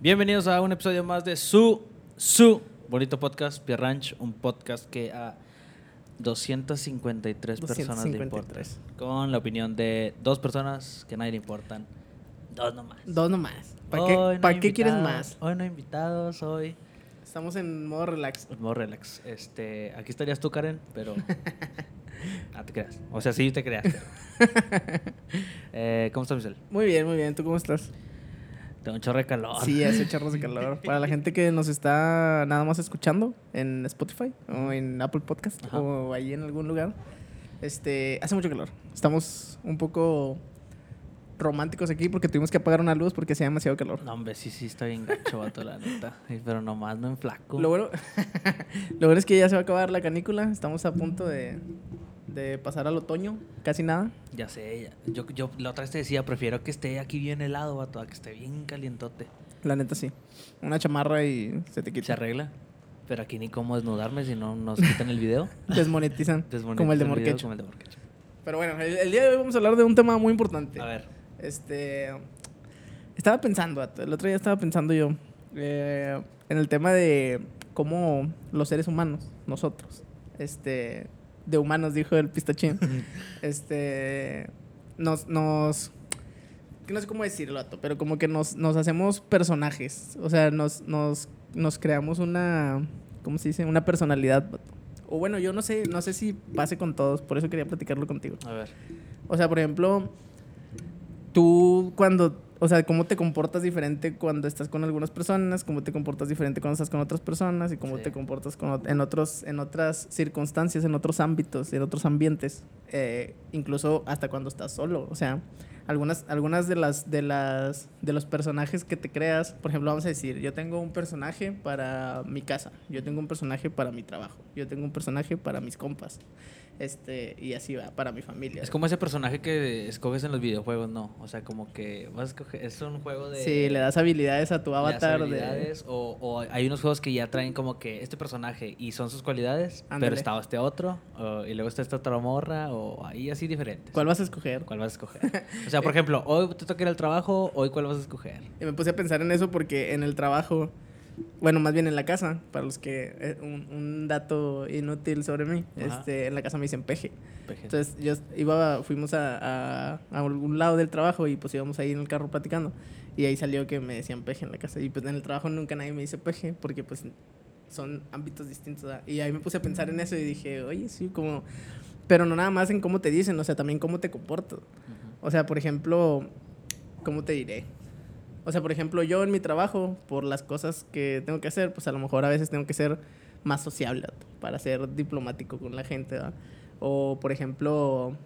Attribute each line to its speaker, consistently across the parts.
Speaker 1: Bienvenidos a un episodio más de su, su bonito podcast, Pierre Ranch, un podcast que a 253 personas le importa.
Speaker 2: 253.
Speaker 1: Con la opinión de dos personas que a nadie le importan. Dos nomás.
Speaker 2: Dos nomás. ¿Para
Speaker 1: Hoy
Speaker 2: qué,
Speaker 1: no
Speaker 2: para qué quieres más?
Speaker 1: Hoy no hay invitados, hoy
Speaker 2: Estamos en modo relax.
Speaker 1: modo relax. Este, aquí estarías tú, Karen, pero no te creas. O sea, sí te creas. Eh, ¿Cómo estás, Michelle?
Speaker 2: Muy bien, muy bien. ¿Tú cómo estás?
Speaker 1: Tengo un chorro de calor.
Speaker 2: Sí, hace chorros de calor. Para la gente que nos está nada más escuchando en Spotify o en Apple Podcast
Speaker 1: Ajá.
Speaker 2: o ahí en algún lugar, este, hace mucho calor. Estamos un poco románticos aquí porque tuvimos que apagar una luz porque hacía demasiado calor.
Speaker 1: No, hombre, sí, sí, está bien gacho, vato, la neta. Pero nomás no en flaco.
Speaker 2: Lo bueno, lo bueno es que ya se va a acabar la canícula. Estamos a punto de, de pasar al otoño. Casi nada.
Speaker 1: Ya sé, ya. Yo, yo la otra vez te decía, prefiero que esté aquí bien helado, vato, a que esté bien calientote.
Speaker 2: La neta sí. Una chamarra y se te
Speaker 1: Se
Speaker 2: quita.
Speaker 1: arregla. Pero aquí ni cómo desnudarme si no nos quitan el video.
Speaker 2: Desmonetizan.
Speaker 1: Desmonetizo
Speaker 2: como el de Morquecho.
Speaker 1: Como el de Morquecho.
Speaker 2: Pero bueno, el, el día de hoy vamos a hablar de un tema muy importante.
Speaker 1: A ver.
Speaker 2: Este. Estaba pensando, el otro día estaba pensando yo eh, en el tema de cómo los seres humanos, nosotros, este. De humanos, dijo el pistachín. este. Nos. nos no sé cómo decirlo, pero como que nos, nos hacemos personajes. O sea, nos, nos, nos creamos una. ¿Cómo se dice? Una personalidad. O bueno, yo no sé, no sé si pase con todos, por eso quería platicarlo contigo.
Speaker 1: A ver.
Speaker 2: O sea, por ejemplo, tú cuando, o sea, cómo te comportas diferente cuando estás con algunas personas, cómo te comportas diferente cuando estás con otras personas y cómo
Speaker 1: Sí.
Speaker 2: te comportas con, en, otros, en otras circunstancias, en otros ámbitos, en otros ambientes, eh, incluso hasta cuando estás solo. O sea, algunas, algunas de las de las de los personajes que te creas, por ejemplo, vamos a decir, yo tengo un personaje para mi casa, yo tengo un personaje para mi trabajo, yo tengo un personaje para mis compas. Este, y así va, para mi familia.
Speaker 1: Es como ese personaje que escoges en los videojuegos, ¿no? O sea, como que vas a escoger. Es un juego de.
Speaker 2: Sí, le das habilidades a tu avatar. de-
Speaker 1: o, o hay unos juegos que ya traen como que este personaje y son sus cualidades, pero está este otro, o- y luego está esta otra morra, o ahí así diferentes.
Speaker 2: ¿Cuál vas a escoger?
Speaker 1: ¿Cuál vas a escoger? O sea, por ejemplo, hoy te toca ir al trabajo, hoy cuál vas a escoger.
Speaker 2: Y me puse a pensar en eso porque en el trabajo, bueno, más bien en la casa, para los que, eh, un, un dato inútil sobre mí,
Speaker 1: Ajá.
Speaker 2: este, en la casa me dicen peje.
Speaker 1: Peje.
Speaker 2: Entonces yo iba, fuimos a, a, a algún lado del trabajo y pues íbamos ahí en el carro platicando. Y ahí salió que me decían peje en la casa. Y pues en el trabajo nunca nadie me dice peje porque pues son ámbitos distintos. ¿verdad? Y ahí me puse a pensar en eso y dije, oye, sí, como... Pero no nada más en cómo te dicen, o sea, también cómo te comportas. O sea, por ejemplo, ¿cómo te diré? O sea, por ejemplo, yo en mi trabajo, por las cosas que tengo que hacer, pues a lo mejor a veces tengo que ser más sociable para ser diplomático con la gente, ¿verdad? O, por ejemplo,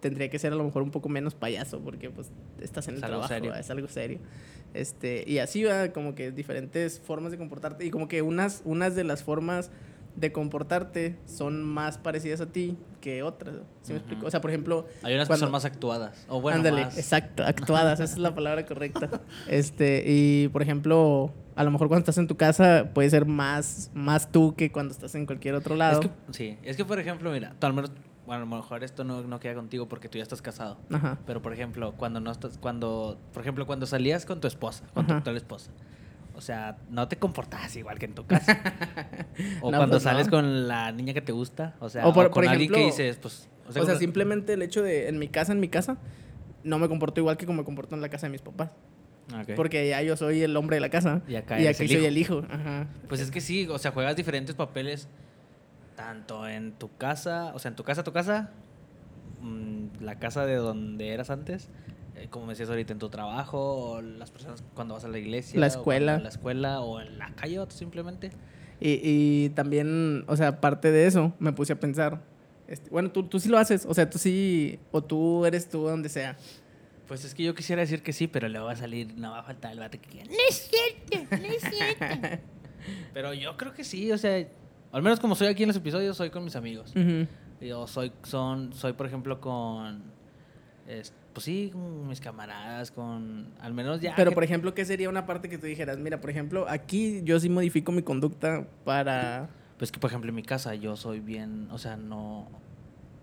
Speaker 2: tendría que ser a lo mejor un poco menos payaso, porque pues estás en el
Speaker 1: Es algo
Speaker 2: trabajo,
Speaker 1: serio.
Speaker 2: es algo serio. Este, y así va, como que diferentes formas de comportarte, y como que unas, unas de las formas de comportarte son más parecidas a ti que otras. ¿Sí me explico? O sea, por ejemplo,
Speaker 1: Hay unas
Speaker 2: cuando-
Speaker 1: que son más actuadas. O bueno,
Speaker 2: Ándale,
Speaker 1: más-
Speaker 2: exacto, actuadas, esa es la palabra correcta. Este, y por ejemplo, a lo mejor cuando estás en tu casa puede ser más, más tú que cuando estás en cualquier otro lado.
Speaker 1: Es que, sí, es que por ejemplo, mira, tú al menos, bueno, a lo mejor esto no, no queda contigo porque tú ya estás casado.
Speaker 2: Ajá.
Speaker 1: Pero por ejemplo, cuando no estás, cuando, por ejemplo, cuando salías con tu esposa, con tu actual esposa, o sea, no te comportabas igual que en tu casa. o
Speaker 2: No,
Speaker 1: cuando
Speaker 2: pues,
Speaker 1: sales
Speaker 2: no.
Speaker 1: con la niña que te gusta, o sea,
Speaker 2: O por-
Speaker 1: o con
Speaker 2: por
Speaker 1: alguien que dices, pues,
Speaker 2: O sea,
Speaker 1: como-
Speaker 2: simplemente el hecho de en mi casa, en mi casa, no me comporto igual que como me comporto en la casa de mis papás.
Speaker 1: Ok.
Speaker 2: Porque ya yo soy el hombre de la casa.
Speaker 1: Y acá
Speaker 2: y soy
Speaker 1: hijo.
Speaker 2: el hijo. Ajá.
Speaker 1: Pues es que sí, o sea, juegas diferentes papeles tanto en tu casa, o sea, en tu casa, tu casa, mm, la casa de donde eras antes, como me decías ahorita, en tu trabajo, o las personas cuando vas a la iglesia,
Speaker 2: La
Speaker 1: o
Speaker 2: escuela.
Speaker 1: en la escuela, o en la calle, o simplemente.
Speaker 2: Y, y también, o sea, aparte de eso, me puse a pensar. este, bueno, tú, tú sí lo haces. O sea, tú sí. O tú eres tú donde sea.
Speaker 1: Pues es que yo quisiera decir que sí, pero luego va a salir, no va a faltar el bate que quiera.
Speaker 3: No es cierto, no es cierto.
Speaker 1: Pero yo creo que sí, o sea, al menos como soy aquí en los episodios, soy con mis amigos.
Speaker 2: Ujú.
Speaker 1: Yo soy, son, soy por ejemplo, con, es- pues sí, con mis camaradas, con, al menos ya.
Speaker 2: Pero,
Speaker 1: que-
Speaker 2: por ejemplo, ¿qué sería una parte que tú dijeras? Mira, por ejemplo, aquí yo sí modifico mi conducta para...
Speaker 1: Pues que, por ejemplo, en mi casa yo soy bien, o sea, no,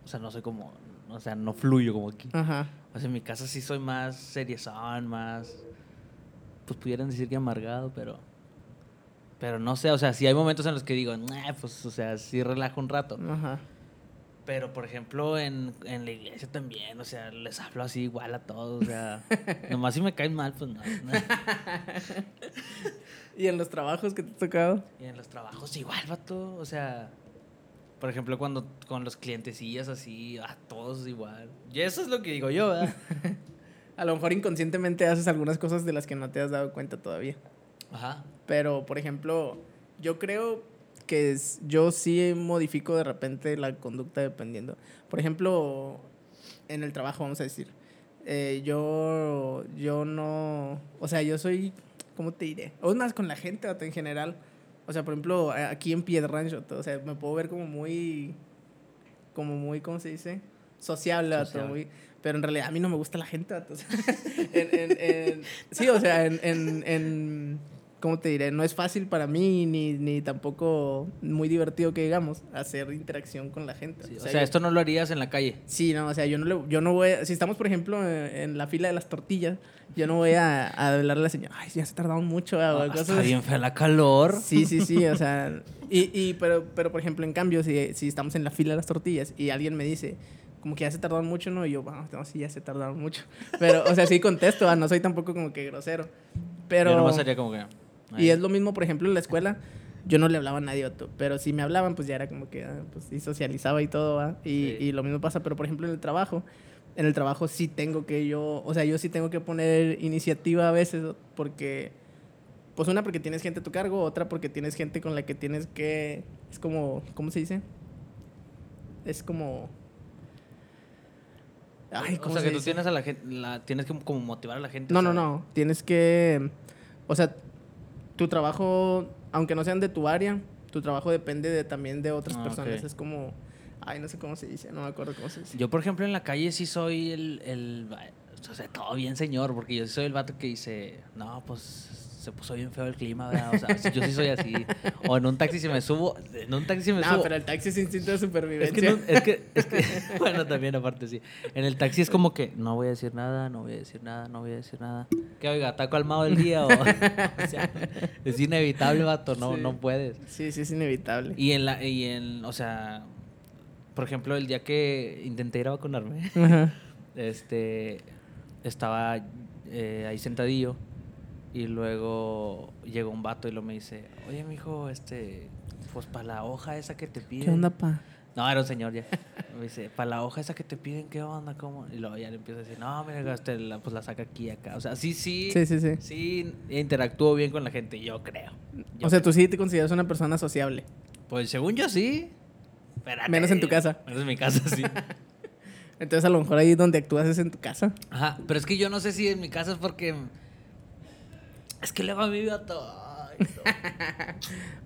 Speaker 1: o sea, no soy como, o sea, no fluyo como aquí.
Speaker 2: Ajá.
Speaker 1: O sea, en mi casa sí soy más seriezón, más, pues pudieran decir que amargado, pero. Pero no sé, o sea, sí hay momentos en los que digo, nah, pues, o sea, sí relajo un rato.
Speaker 2: Ajá.
Speaker 1: Pero, por ejemplo, en, en la iglesia también, o sea, les hablo así igual a todos, o sea, nomás si me caen mal, pues no. no.
Speaker 2: ¿Y en los trabajos que te ha tocado?
Speaker 1: Y en los trabajos igual, vato, o sea, por ejemplo, cuando con los clientecillas así, a todos igual. Y eso es lo que digo yo, ¿verdad?
Speaker 2: A lo mejor inconscientemente haces algunas cosas de las que no te has dado cuenta todavía.
Speaker 1: Ajá.
Speaker 2: Pero, por ejemplo, yo creo que es- yo sí modifico de repente la conducta dependiendo. Por ejemplo, en el trabajo, vamos a decir. eh, yo, yo no, o sea, yo soy, ¿cómo te diré? O es más con la gente, vato, en general. O sea, por ejemplo, aquí en Piedra Rancho, o sea, me puedo ver como muy, como muy, ¿cómo se dice? Sociable,
Speaker 1: Sociable.
Speaker 2: muy- pero en realidad a mí no me gusta la gente, vato, o sea, en- en- en- sí, o sea, en- ¿cómo te diré? No es fácil para mí, ni, ni tampoco muy divertido que digamos, hacer interacción con la gente.
Speaker 1: Sí, o
Speaker 2: O
Speaker 1: sea,
Speaker 2: yo-
Speaker 1: esto no lo harías en la calle.
Speaker 2: Sí, no, o sea, yo no, le- yo no voy, a- si estamos, por ejemplo, en, en la fila de las tortillas, yo no voy a, a hablarle a la señora, ay, ya se tardaron mucho, ah,
Speaker 1: Ah, está bien fea la calor.
Speaker 2: Sí, sí, sí, o sea, y, y pero, pero por ejemplo, en cambio, si, si estamos en la fila de las tortillas y alguien me dice, como que ya se tardaron mucho, ¿no? Y yo, bueno, no, sí, ya se tardaron mucho. Pero, o sea, sí contesto, ah, no soy tampoco como que grosero. Pero...
Speaker 1: Yo nomás haría como que.
Speaker 2: Y
Speaker 1: ay,
Speaker 2: es lo mismo, por ejemplo, en la escuela. Yo no le hablaba a nadie, vato, pero si me hablaban, pues ya era como que, ah, pues sí, socializaba y todo, ¿va? Y,
Speaker 1: Sí.
Speaker 2: y lo mismo pasa, pero por ejemplo en el trabajo, en el trabajo sí tengo que yo, o sea, yo sí tengo que poner iniciativa a veces, porque, pues una porque tienes gente a tu cargo, otra porque tienes gente con la que tienes que, es como, ¿cómo se dice? Es como... Ay,
Speaker 1: o
Speaker 2: ¿cómo
Speaker 1: sea,
Speaker 2: se
Speaker 1: que tú
Speaker 2: dice?
Speaker 1: tienes a la gente. La, tienes que como motivar a la gente.
Speaker 2: No,
Speaker 1: o
Speaker 2: no,
Speaker 1: sea,
Speaker 2: no. Tienes que. O sea, tu trabajo, aunque no sean de tu área, tu trabajo depende de, también de otras
Speaker 1: Ah,
Speaker 2: personas. Es como. Ay, no sé cómo se dice, no me acuerdo cómo se dice.
Speaker 1: Yo, por ejemplo, en la calle sí soy el, el o sea, todo bien señor, porque yo soy el vato que dice, no, pues se puso bien feo el clima, ¿verdad? O sea, yo sí soy así. O en un taxi si me subo, en un taxi me
Speaker 2: No,
Speaker 1: subo.
Speaker 2: pero el taxi es instinto de
Speaker 1: Es
Speaker 2: supervivencia.
Speaker 1: que, no- es que, es que, bueno, también aparte sí. En el taxi es como que no voy a decir nada, no voy a decir nada, no voy a decir nada. Que oiga, taco al del día o, o sea, es inevitable, vato, no,
Speaker 2: Sí.
Speaker 1: no puedes.
Speaker 2: Sí, sí, es inevitable.
Speaker 1: Y en la, y en, o sea, por ejemplo, el día que intenté ir a vacunarme,
Speaker 2: Ajá.
Speaker 1: este, estaba eh, ahí sentadillo y luego llegó un vato y lo me dice, oye, mijo, este, pues para la hoja esa que te piden.
Speaker 2: ¿Qué onda, pa?
Speaker 1: No, era un señor ya. Me dice, para la hoja esa que te piden, ¿qué onda? ¿Cómo? Y luego ya le empiezo a decir, no, mira, este, la, pues la saca aquí, acá. O sea, sí, sí.
Speaker 2: Sí, sí, sí.
Speaker 1: Sí, interactúo bien con la gente, yo creo. Yo
Speaker 2: O sea,
Speaker 1: creo.
Speaker 2: tú sí te consideras una persona sociable.
Speaker 1: Pues según yo sí. Espérate.
Speaker 2: Menos en tu casa.
Speaker 1: Menos en mi casa, sí.
Speaker 2: Entonces, a lo mejor ahí donde actúas es en tu casa.
Speaker 1: Ajá, pero es que yo no sé si en mi casa es porque... Es que luego a mí vato... ay, no.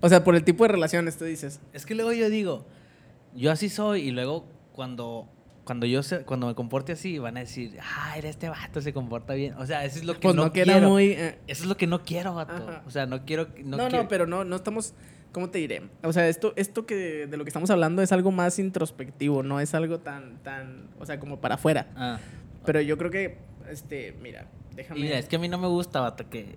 Speaker 2: O sea, por el tipo de relaciones, tú dices.
Speaker 1: Es que luego yo digo, yo así soy y luego cuando... Cuando yo se- cuando me comporte así, van a decir, ah, era este vato, se comporta bien. O sea, eso es lo que
Speaker 2: Pues
Speaker 1: no,
Speaker 2: no, que
Speaker 1: quiero.
Speaker 2: muy. eh,
Speaker 1: Eso es lo que no quiero, vato.
Speaker 2: Ajá.
Speaker 1: O sea, no quiero... No,
Speaker 2: No, no, pero no, no estamos, ¿cómo te diré? O sea, esto, esto que de lo que estamos hablando es algo más introspectivo, no es algo tan, tan, o sea, como para afuera.
Speaker 1: Ah.
Speaker 2: Pero yo creo que, este, mira, déjame.
Speaker 1: Mira, es que a mí no me gusta, vato, que,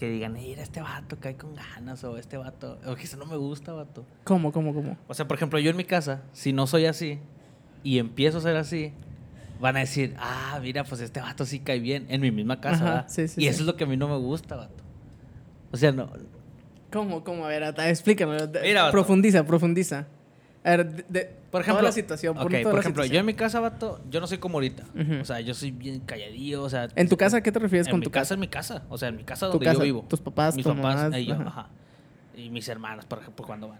Speaker 1: que digan, mira, este vato cae con ganas o este vato... O que eso no me gusta, vato.
Speaker 2: ¿Cómo, cómo, cómo?
Speaker 1: O sea, por ejemplo, yo en mi casa, si no soy así y empiezo a ser así, van a decir, ah, mira, pues este vato sí cae bien en mi misma casa,
Speaker 2: Ajá,
Speaker 1: ¿verdad?
Speaker 2: sí, sí,
Speaker 1: y
Speaker 2: sí.
Speaker 1: eso es lo que a mí no me gusta, vato. O sea, no.
Speaker 2: ¿Cómo, cómo? A ver, explícame. profundiza, profundiza. A ver, de, de-
Speaker 1: Por ejemplo,
Speaker 2: toda la situación, pon
Speaker 1: ok,
Speaker 2: toda
Speaker 1: por
Speaker 2: la
Speaker 1: ejemplo, yo en mi casa, vato, yo no soy como ahorita. O sea, yo soy bien calladillo, o sea.
Speaker 2: ¿En tu casa qué te refieres con tu
Speaker 1: casa,
Speaker 2: casa?
Speaker 1: en mi casa. O sea, en mi casa donde
Speaker 2: casa,
Speaker 1: yo vivo.
Speaker 2: tus papás,
Speaker 1: mis papás y yo,
Speaker 2: ajá.
Speaker 1: ajá. Y mis hermanas, por ejemplo, cuando van.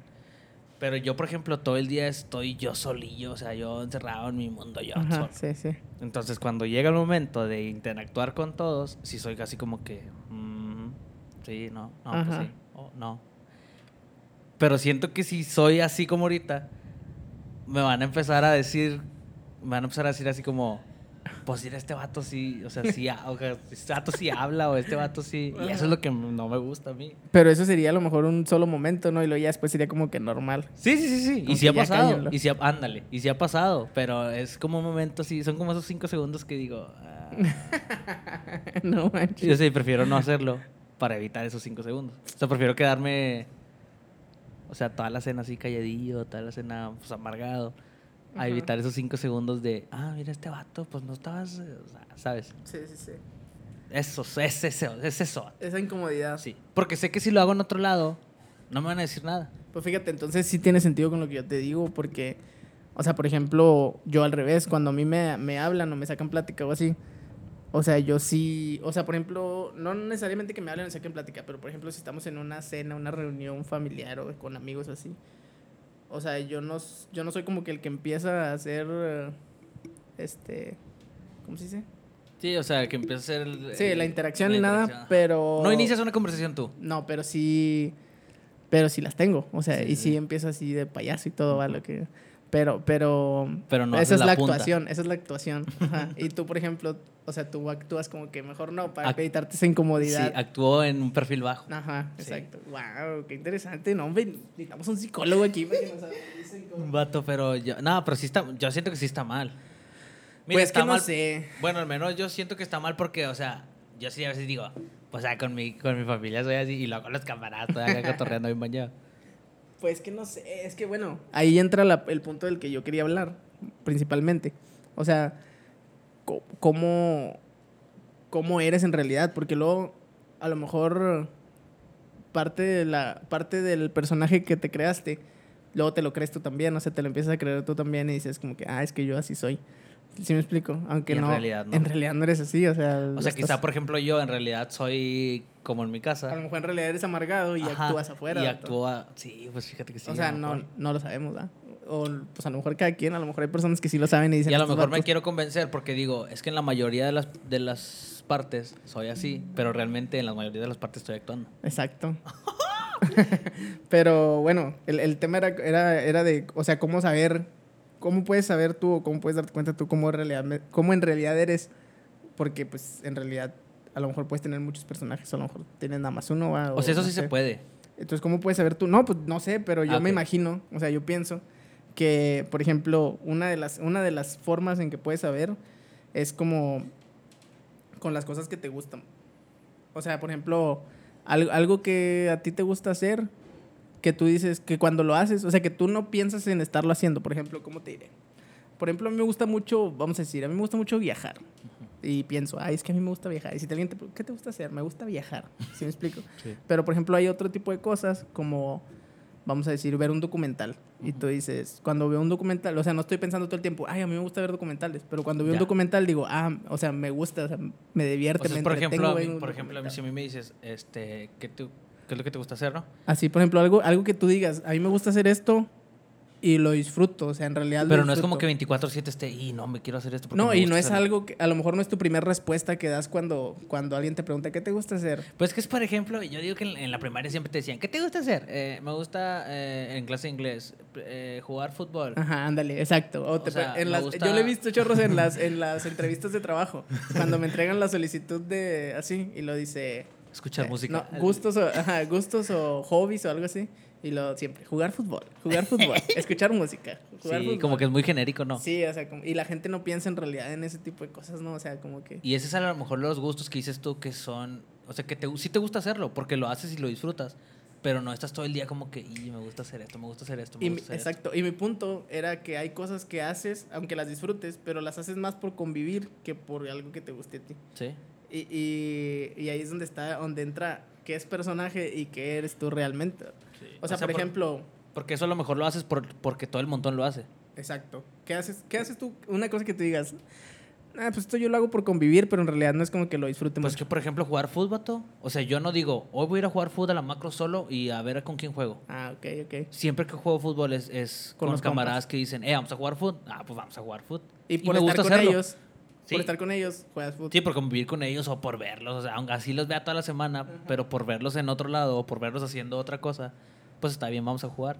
Speaker 1: Pero yo, por ejemplo, todo el día estoy yo solillo, o sea, yo encerrado en mi mundo, yo
Speaker 2: Ajá,
Speaker 1: solo.
Speaker 2: sí, sí.
Speaker 1: Entonces, cuando llega el momento de interactuar con todos, sí soy casi como que, mm, sí, no, no, pues sí, oh, no. Pero siento que si soy así como ahorita, me van a empezar a decir, me van a empezar a decir así como, pues mira, este vato sí, o sea, sí, o sea, este vato sí habla o este vato sí, y eso es lo que no me gusta a mí.
Speaker 2: Pero eso sería a lo mejor un solo momento, ¿no? Y luego ya después sería como que normal.
Speaker 1: Sí, sí, sí, sí.
Speaker 2: Como
Speaker 1: Y sí ha pasado. Y sí ándale. Y sí ha pasado. Pero es como un momento así. Son como esos cinco segundos que digo.
Speaker 2: no manches.
Speaker 1: Yo sí prefiero no hacerlo para evitar esos cinco segundos. O sea, prefiero quedarme, o sea, toda la cena así calladillo, toda la cena pues amargado, a evitar esos cinco segundos de, ah, mira este vato, pues no estabas, eh, o sea, ¿sabes?
Speaker 2: Sí, sí, sí.
Speaker 1: Eso, es eso, es eso.
Speaker 2: Esa incomodidad.
Speaker 1: Sí. Porque sé que si lo hago en otro lado, no me van a decir nada.
Speaker 2: Pues fíjate, entonces sí tiene sentido con lo que yo te digo, porque, o sea, por ejemplo, yo al revés, cuando a mí me, me hablan o me sacan plática o así, o sea, yo sí, o sea, por ejemplo, no necesariamente que me hablen o saquen plática, pero por ejemplo, si estamos en una cena, una reunión familiar o con amigos o así, o sea, yo no, yo no soy como que el que empieza a hacer, este, ¿cómo se dice?
Speaker 1: Sí, o sea, que empieza a ser... el-
Speaker 2: Sí, la
Speaker 1: el-
Speaker 2: interacción ni nada,
Speaker 1: interacción.
Speaker 2: pero...
Speaker 1: No inicias una conversación tú.
Speaker 2: No, pero sí. Pero sí las tengo. O sea,
Speaker 1: Sí,
Speaker 2: y
Speaker 1: sí.
Speaker 2: sí empiezo así de payaso y todo, ¿vale? Que, pero, pero.
Speaker 1: Pero no
Speaker 2: Esa es la, actuación, esa es la actuación. Ajá. Y tú, por ejemplo, o sea, tú actúas como que mejor no, para
Speaker 1: Ac-
Speaker 2: evitarte esa
Speaker 1: Sí,
Speaker 2: incomodidad.
Speaker 1: actuó en un perfil bajo.
Speaker 2: Ajá,
Speaker 1: Sí.
Speaker 2: exacto. Wow, qué interesante. No, hombre, necesitamos un psicólogo aquí para que nos cómo-
Speaker 1: Un vato, pero yo... No, pero sí está... Yo siento que sí está mal. Mira,
Speaker 2: Pues
Speaker 1: está
Speaker 2: que no
Speaker 1: mal-
Speaker 2: sé.
Speaker 1: Bueno, al menos yo siento que está mal porque, o sea, yo sí a veces digo, pues, o sea, con mi, con mi familia soy así y luego con los camaradas, acá cotorreando bien bañado.
Speaker 2: Pues que no sé, es que bueno, ahí entra la- el punto del que yo quería hablar, principalmente. O sea, cómo, cómo eres en realidad, porque luego a lo mejor parte, la, parte del personaje que te creaste, luego te lo crees tú también, o sea, te lo empiezas a creer tú también y dices como que, ah, es que yo así soy. ¿Sí me explico? Aunque
Speaker 1: Y en
Speaker 2: no,
Speaker 1: realidad no.
Speaker 2: En realidad no eres así, o sea...
Speaker 1: O sea,
Speaker 2: estás-
Speaker 1: quizá, por ejemplo, yo en realidad soy como en mi
Speaker 2: A lo
Speaker 1: casa.
Speaker 2: mejor en realidad eres amargado y
Speaker 1: Ajá,
Speaker 2: actúas afuera.
Speaker 1: Y actúa, sí, pues fíjate que sí.
Speaker 2: o sea, no, no lo sabemos, ¿verdad? O pues a lo mejor cada quien, a lo mejor hay personas que sí lo saben y dicen...
Speaker 1: Y a lo
Speaker 2: "Estos
Speaker 1: mejor me
Speaker 2: vatos".
Speaker 1: quiero convencer porque digo, es que en la mayoría de las, de las partes soy así, pero realmente en la mayoría de las partes estoy actuando.
Speaker 2: Exacto. Pero bueno, el, el tema era, era, era de, o sea, cómo saber, cómo puedes saber tú o cómo puedes darte cuenta tú cómo en realidad, cómo en realidad eres, porque pues en realidad a lo mejor puedes tener muchos personajes, a lo mejor tienes nada más uno. ¿va?
Speaker 1: O sea, eso
Speaker 2: no
Speaker 1: sí se puede.
Speaker 2: Entonces, ¿cómo puedes saber tú? No, pues no sé, pero yo
Speaker 1: Ah,
Speaker 2: me imagino, o sea, yo pienso que, por ejemplo, una de las, una de las formas en que puedes saber es como con las cosas que te gustan. O sea, por ejemplo, al- algo que a ti te gusta hacer, que tú dices que cuando lo haces, o sea, que tú no piensas en estarlo haciendo. Por ejemplo, ¿cómo te diré? Por ejemplo, a mí me gusta mucho, vamos a decir, a mí me gusta mucho viajar. Y pienso, ay, es que a mí me gusta viajar. Y si te alguien te ¿qué te gusta hacer? Me gusta viajar. ¿Sí me explico?
Speaker 1: Sí.
Speaker 2: Pero, por ejemplo, hay otro tipo de cosas como, vamos a decir, ver un documental. Y tú dices, cuando veo un documental, o sea, no estoy pensando todo el tiempo, ay, a mí me gusta ver documentales. Pero cuando veo un documental digo, ah, o sea, me gusta, o sea, me divierte,
Speaker 1: O sea,
Speaker 2: me
Speaker 1: por
Speaker 2: entretengo
Speaker 1: ejemplo, a mí, por ejemplo, a mí, si a mí me dices, este, ¿qué, te- qué es lo que te gusta hacer, no?
Speaker 2: Así, por ejemplo, algo, algo que tú digas, a mí me gusta hacer esto y lo disfruto, o sea, en realidad lo
Speaker 1: Pero no es como que 24-7 esté, y no, me quiero hacer esto. porque
Speaker 2: No,
Speaker 1: me
Speaker 2: y
Speaker 1: gusta
Speaker 2: no es
Speaker 1: hacerlo".
Speaker 2: algo que a lo mejor no es tu primera respuesta que das cuando, cuando alguien te pregunta, ¿qué te gusta hacer?
Speaker 1: Pues que es, por ejemplo, yo digo que en, en la primaria siempre te decían, ¿qué te gusta hacer? Eh, me gusta eh, en clase de inglés eh, jugar fútbol.
Speaker 2: Ajá, ándale, exacto. O
Speaker 1: O
Speaker 2: te
Speaker 1: sea,
Speaker 2: en las-
Speaker 1: gusta-
Speaker 2: Yo lo he visto chorros en las, en las entrevistas de trabajo, cuando me entregan la solicitud de así y lo dice...
Speaker 1: Escuchar
Speaker 2: eh,
Speaker 1: música.
Speaker 2: No, gustos o, ajá, gustos o hobbies o algo así. Y lo siempre, jugar fútbol, jugar fútbol, escuchar música, jugar
Speaker 1: Sí,
Speaker 2: fútbol.
Speaker 1: como que es muy genérico, ¿no?
Speaker 2: Sí, o sea, como- y la gente no piensa en realidad en ese tipo de cosas, ¿no? O sea, como que...
Speaker 1: Y ese es a lo mejor los gustos que dices tú que son, o sea, que te, sí te gusta hacerlo, porque lo haces y lo disfrutas, pero no estás todo el día como que, y me gusta hacer esto, me gusta hacer esto, me
Speaker 2: Y
Speaker 1: gusta hacer esto".
Speaker 2: exacto, y mi punto era que hay cosas que haces, aunque las disfrutes, pero las haces más por convivir que por algo que te guste a ti.
Speaker 1: Sí.
Speaker 2: Y, y, y ahí es donde está, donde entra qué es personaje y qué eres tú realmente.
Speaker 1: sí.
Speaker 2: O sea, por ejemplo,
Speaker 1: Porque eso a lo mejor lo haces por, porque todo el montón lo hace.
Speaker 2: exacto, ¿qué haces, ¿qué haces tú? Una cosa que tú digas, ah, pues esto yo lo hago por convivir, pero en realidad no es como que lo disfrute
Speaker 1: Pues
Speaker 2: mucho.
Speaker 1: que, por ejemplo, jugar fútbol, vato. O sea, yo no digo, hoy voy a ir a jugar fútbol a la macro solo y a ver con quién juego.
Speaker 2: Ah, ok, ok.
Speaker 1: Siempre que juego fútbol es, es
Speaker 2: Con
Speaker 1: con,
Speaker 2: los
Speaker 1: camaradas que dicen, eh, vamos a jugar fútbol. Ah, pues vamos a jugar fútbol.
Speaker 2: Y por
Speaker 1: me
Speaker 2: estar
Speaker 1: gusta
Speaker 2: con
Speaker 1: hacerlo.
Speaker 2: ellos,
Speaker 1: Sí.
Speaker 2: por estar con ellos, juegas fútbol.
Speaker 1: Sí, por convivir con ellos o por verlos. O sea, aunque así los vea toda la semana, pero por verlos en otro lado o por verlos haciendo otra cosa, pues está bien, vamos a jugar.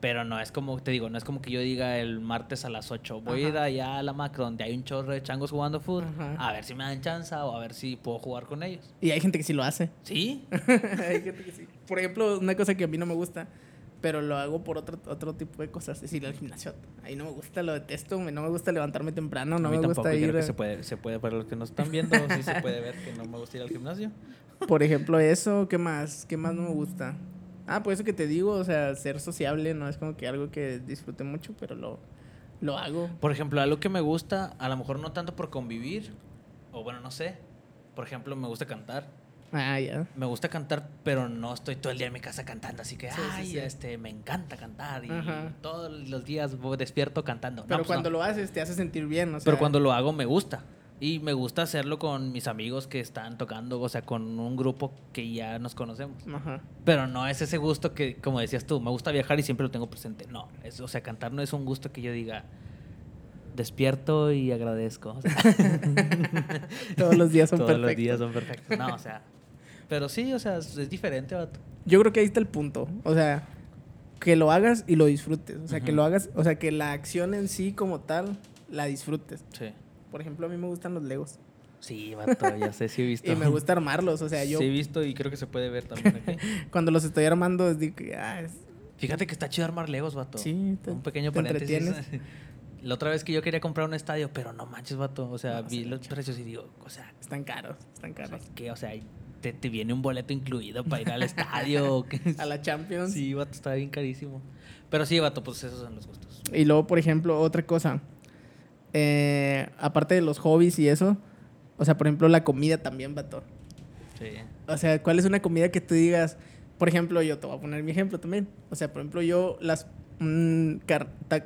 Speaker 1: Pero no es como, te digo, no es como que yo diga el martes a las 8, voy a ir allá a la macro donde hay un chorro de changos jugando fútbol,
Speaker 2: Ajá.
Speaker 1: a ver si me dan chance o a ver si puedo jugar con ellos.
Speaker 2: Y hay gente que sí lo hace.
Speaker 1: ¿Sí?
Speaker 2: Hay gente que sí. Por ejemplo, una cosa que a mí no me gusta, pero lo hago por otro, otro tipo de cosas. Es decir, al gimnasio. Ahí no me gusta, lo detesto. No me gusta levantarme temprano. No
Speaker 1: a mí
Speaker 2: me
Speaker 1: tampoco
Speaker 2: gusta
Speaker 1: creo
Speaker 2: ir.
Speaker 1: que
Speaker 2: a-
Speaker 1: se puede, se puede, para los que no están viendo, sí se puede ver que no me gusta ir al gimnasio.
Speaker 2: Por ejemplo, eso. ¿Qué más? ¿Qué más no me gusta? Ah, pues eso que te digo. O sea, ser sociable no es como que algo que disfrute mucho, pero lo, lo hago.
Speaker 1: Por ejemplo, algo que me gusta, a lo mejor no tanto por convivir, o bueno, no sé. Por ejemplo, me gusta cantar.
Speaker 2: Ah, ya.
Speaker 1: Me gusta cantar, pero no estoy todo el día en mi casa cantando, así que,
Speaker 2: Sí, sí,
Speaker 1: ay,
Speaker 2: sí.
Speaker 1: este, me encanta cantar y
Speaker 2: Ajá.
Speaker 1: todos los días despierto cantando. No,
Speaker 2: Pero
Speaker 1: pues
Speaker 2: cuando
Speaker 1: no.
Speaker 2: lo haces te hace sentir bien. O sea,
Speaker 1: Pero cuando lo hago me gusta. Y me gusta hacerlo con mis amigos que están tocando, o sea, con un grupo que ya nos conocemos.
Speaker 2: Ajá.
Speaker 1: Pero no es ese gusto que, como decías tú, me gusta viajar y siempre lo tengo presente. No, es, o sea, cantar no es un gusto que yo diga despierto y agradezco. O sea,
Speaker 2: Todos los días son
Speaker 1: todos
Speaker 2: perfectos.
Speaker 1: los días son perfectos. No, o sea, pero sí, o sea, es, diferente, vato.
Speaker 2: Yo creo que ahí está el punto. O sea, que lo hagas y lo disfrutes. O sea, que lo hagas, o sea, que la acción en sí como tal la disfrutes.
Speaker 1: Sí.
Speaker 2: Por ejemplo, a mí me gustan los Legos.
Speaker 1: Sí, vato, ya sé, sí he visto.
Speaker 2: Y me gusta armarlos. O sea, yo
Speaker 1: Sí he visto y creo que se puede ver también aquí.
Speaker 2: cuando los estoy armando, que, ah, es-
Speaker 1: Fíjate que está chido armar Legos, vato.
Speaker 2: Sí, te-
Speaker 1: Un pequeño
Speaker 2: te
Speaker 1: paréntesis.
Speaker 2: entretienes.
Speaker 1: La otra vez que yo quería comprar un estadio, pero no manches, vato. O sea,
Speaker 2: No,
Speaker 1: vi los precios y digo, o sea,
Speaker 2: están caros, están
Speaker 1: o sea,
Speaker 2: caros.
Speaker 1: que, o sea, te, te viene un boleto incluido para ir al estadio.
Speaker 2: A la Champions.
Speaker 1: Sí, vato, está bien carísimo. Pero sí, vato, pues esos son los gustos.
Speaker 2: Y luego, por ejemplo, otra cosa. Eh, aparte de los hobbies y eso, o sea, por ejemplo, la comida también, vato.
Speaker 1: Sí.
Speaker 2: O sea, ¿cuál es una comida que tú digas? Por ejemplo, yo te voy a poner mi ejemplo también. O sea, por ejemplo, yo las mm,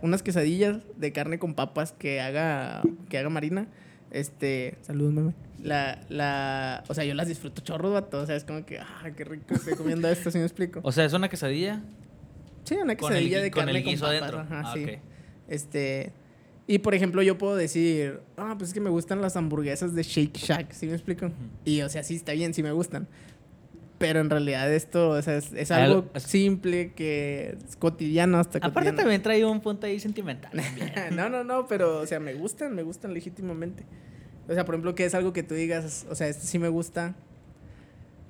Speaker 2: unas quesadillas de carne con papas que haga que haga Marina, este, saludos, meme. La la, o sea, yo las disfruto chorros, vato, o sea, es como que ah, qué rico estoy comiendo esto, ¿sí me explico?
Speaker 1: O sea, es una quesadilla
Speaker 2: Sí, una
Speaker 1: el,
Speaker 2: quesadilla de
Speaker 1: con
Speaker 2: carne
Speaker 1: el
Speaker 2: con
Speaker 1: guiso
Speaker 2: papas,
Speaker 1: adentro.
Speaker 2: ajá,
Speaker 1: ah,
Speaker 2: sí. Este, y por ejemplo, yo puedo decir, ah, pues es que me gustan las hamburguesas de Shake Shack, ¿sí me explico? Y o sea, sí está bien, sí me gustan. Pero en realidad esto, o sea, es, es
Speaker 1: Al-
Speaker 2: algo simple que es cotidiano hasta
Speaker 1: Aparte
Speaker 2: cotidiano.
Speaker 1: también trae un punto ahí sentimental.
Speaker 2: no, no, no, pero o sea, me gustan, me gustan legítimamente. O sea, por ejemplo, que es algo que tú digas, o sea, esto sí me gusta.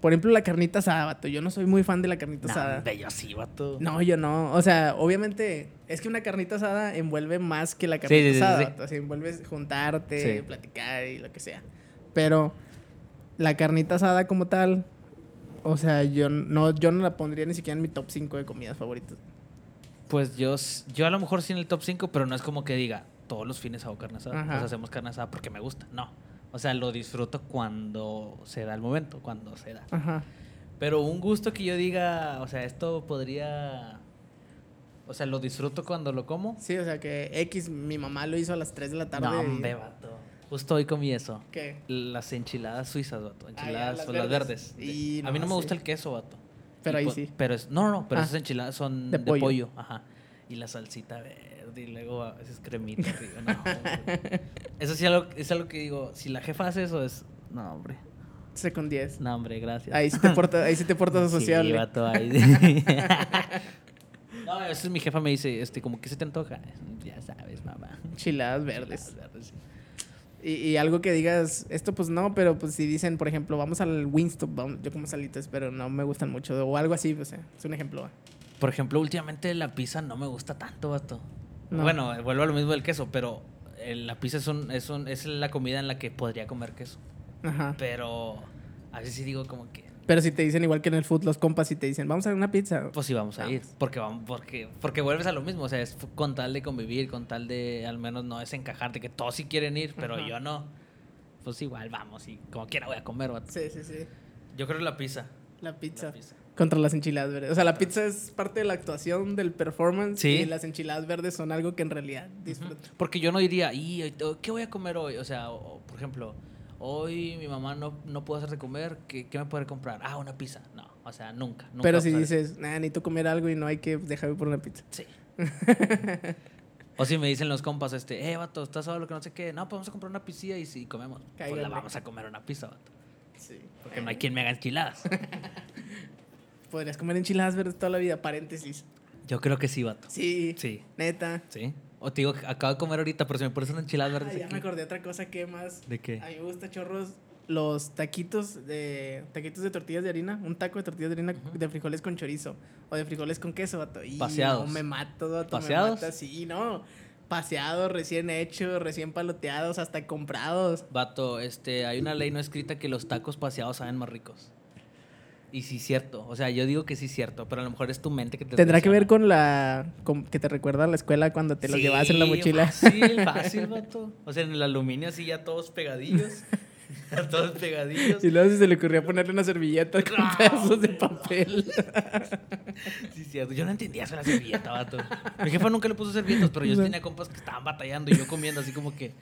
Speaker 2: Por ejemplo, la carnita asada, vato. Yo no soy muy fan de la carnita asada.
Speaker 1: hombre, yo sí, vato.
Speaker 2: No, yo no. O sea, obviamente, es que una carnita asada envuelve más que la carnita
Speaker 1: sí, sí,
Speaker 2: asada.
Speaker 1: sí.
Speaker 2: vato. O sea, envuelve juntarte, platicar y lo que sea. Pero la carnita asada como tal, o sea, yo no, yo no la pondría ni siquiera en mi top 5 de comidas favoritas.
Speaker 1: Pues yo, yo a lo mejor sí en el top 5, pero no es como que diga, todos los fines hago carne asada. Sea, hacemos carne asada porque me gusta. No. O sea, lo disfruto cuando se da el momento, cuando se da.
Speaker 2: Ajá.
Speaker 1: Pero un gusto que yo diga, o sea, esto podría... O sea, lo disfruto cuando lo como.
Speaker 2: Sí, o sea, que X, mi mamá lo hizo a las 3 de la tarde.
Speaker 1: No,
Speaker 2: y-
Speaker 1: hombre, vato. Justo hoy comí eso.
Speaker 2: ¿Qué?
Speaker 1: Las enchiladas suizas, vato.
Speaker 2: Ah, ya,
Speaker 1: Enchiladas
Speaker 2: las
Speaker 1: o las
Speaker 2: verdes.
Speaker 1: verdes.
Speaker 2: Y
Speaker 1: a mí no me gusta
Speaker 2: sí.
Speaker 1: el queso, vato.
Speaker 2: Pero
Speaker 1: Y
Speaker 2: ahí
Speaker 1: po-
Speaker 2: sí.
Speaker 1: Pero es, no, no, pero
Speaker 2: Ah.
Speaker 1: esas enchiladas son
Speaker 2: De
Speaker 1: de,
Speaker 2: pollo.
Speaker 1: pollo. Ajá. Y la salsita verde y luego a veces cremita. No. Eso sí algo, es algo que digo, si la jefa hace eso es... No, hombre.
Speaker 2: Se con 10.
Speaker 1: No, hombre, gracias.
Speaker 2: Ahí sí te portas, ahí sí te portas
Speaker 1: Sí, vato, ahí. no, a veces mi jefa me dice, este, como que se te antoja. Ya sabes, mamá.
Speaker 2: Chiladas verdes.
Speaker 1: Enchiladas verdes.
Speaker 2: Y, y algo que digas, esto pues no, pero pues si dicen, por ejemplo, vamos al Wingstop, vamos- yo como salitas, pero no me gustan mucho, o algo así, pues, eh, es un ejemplo.
Speaker 1: Por ejemplo, últimamente la pizza no me gusta tanto, vato.
Speaker 2: No.
Speaker 1: Bueno, vuelvo a lo mismo del queso, pero eh, la pizza es, un, es, un- es la comida en la que podría comer queso.
Speaker 2: Ajá.
Speaker 1: Pero a veces sí digo como que,
Speaker 2: Pero si te dicen igual que en el food, los compas, si te dicen, vamos a una pizza.
Speaker 1: pues sí vamos a ir.
Speaker 2: Vamos.
Speaker 1: Porque, vamos, porque, porque vuelves a lo mismo. O sea, es con tal de convivir, con tal de al menos no desencajarte, que todos sí quieren ir, pero
Speaker 2: Ajá.
Speaker 1: yo no. Pues igual vamos y como quiera voy a comer, vato.
Speaker 2: Sí, sí, sí.
Speaker 1: Yo creo la pizza.
Speaker 2: La pizza.
Speaker 1: La pizza.
Speaker 2: Contra las enchiladas verdes. O sea, la pizza es parte de la actuación, del performance.
Speaker 1: Sí.
Speaker 2: Y las enchiladas verdes son algo que en realidad disfruto.
Speaker 1: Porque yo no diría, "Y, hoy- ¿qué voy a comer hoy? O sea, o- por ejemplo, hoy mi mamá no, no pudo hacer de comer, ¿qué, qué me puede comprar? Ah, una pizza. No, o sea, nunca. nunca
Speaker 2: Pero si dices, nah, necesito comer algo y no hay que dejarme por una pizza.
Speaker 1: Sí. o si me dicen los compas, este, eh, vato, ¿estás solo que no sé qué? No, pues vamos a comprar una pizza y si comemos, pues la vamos a comer una pizza, vato.
Speaker 2: Sí.
Speaker 1: Porque no hay quien me haga enchiladas.
Speaker 2: Podrías comer enchiladas verdes toda la vida, paréntesis.
Speaker 1: Yo creo que sí, vato.
Speaker 2: Sí.
Speaker 1: Sí,
Speaker 2: Neta.
Speaker 1: sí. O te digo, acabo de comer ahorita, pero si me pones una enchilada verde
Speaker 2: Ay, ya
Speaker 1: aquí.
Speaker 2: me acordé de otra cosa que más.
Speaker 1: ¿De qué?
Speaker 2: A mí me gusta chorros los taquitos de taquitos de tortillas de harina, un taco de tortillas de harina de frijoles con chorizo o de frijoles con queso, vato. Y
Speaker 1: Paseados.
Speaker 2: no, me mato, vato,
Speaker 1: ¿Paseados?
Speaker 2: me mata, sí, no. Paseados, recién hechos, recién paloteados, hasta comprados.
Speaker 1: Vato, este, hay una ley no escrita que los tacos paseados saben más ricos. Y sí, cierto. O sea, yo digo que sí, cierto, pero a lo mejor es tu mente que te
Speaker 2: Tendrá que ver con la con- que te recuerda a la escuela cuando te los llevabas en la
Speaker 1: Sí,
Speaker 2: mochila.
Speaker 1: Fácil, fácil, vato. O sea, en el aluminio así ya todos pegadillos. todos pegadillos.
Speaker 2: Y luego si se le ocurría ponerle una servilleta con
Speaker 1: No,
Speaker 2: pedazos de papel.
Speaker 1: Sí, cierto. Yo no entendía eso de la servilleta, vato. Mi jefa nunca le puso servilletas, pero yo
Speaker 2: No.
Speaker 1: tenía compas que estaban batallando y yo comiendo así como que.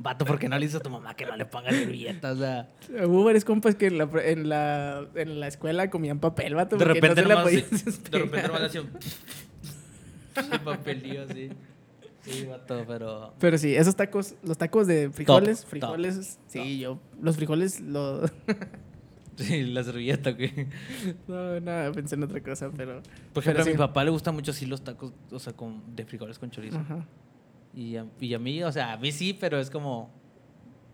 Speaker 1: Vato, ¿por qué no le hizo a tu mamá que no le ponga servilletas? O sea,
Speaker 2: Hubo varios compas que en la, en la, en la escuela comían papel, vato.
Speaker 1: de
Speaker 2: porque
Speaker 1: repente
Speaker 2: no se la
Speaker 1: de repente nomás le hacía un el papelillo así. Sí, vato, pero.
Speaker 2: Pero sí, esos tacos, los tacos de frijoles,
Speaker 1: top,
Speaker 2: frijoles, sí,
Speaker 1: top.
Speaker 2: yo, los frijoles, lo...
Speaker 1: Sí, la servilleta, güey.
Speaker 2: no, no, pensé en otra cosa, pero...
Speaker 1: Por
Speaker 2: pero
Speaker 1: ejemplo, a
Speaker 2: sí.
Speaker 1: mi papá le gustan mucho así los tacos, o sea, con, de frijoles con chorizo.
Speaker 2: Ajá.
Speaker 1: Y a, y a mí, o sea, a mí sí, pero es como.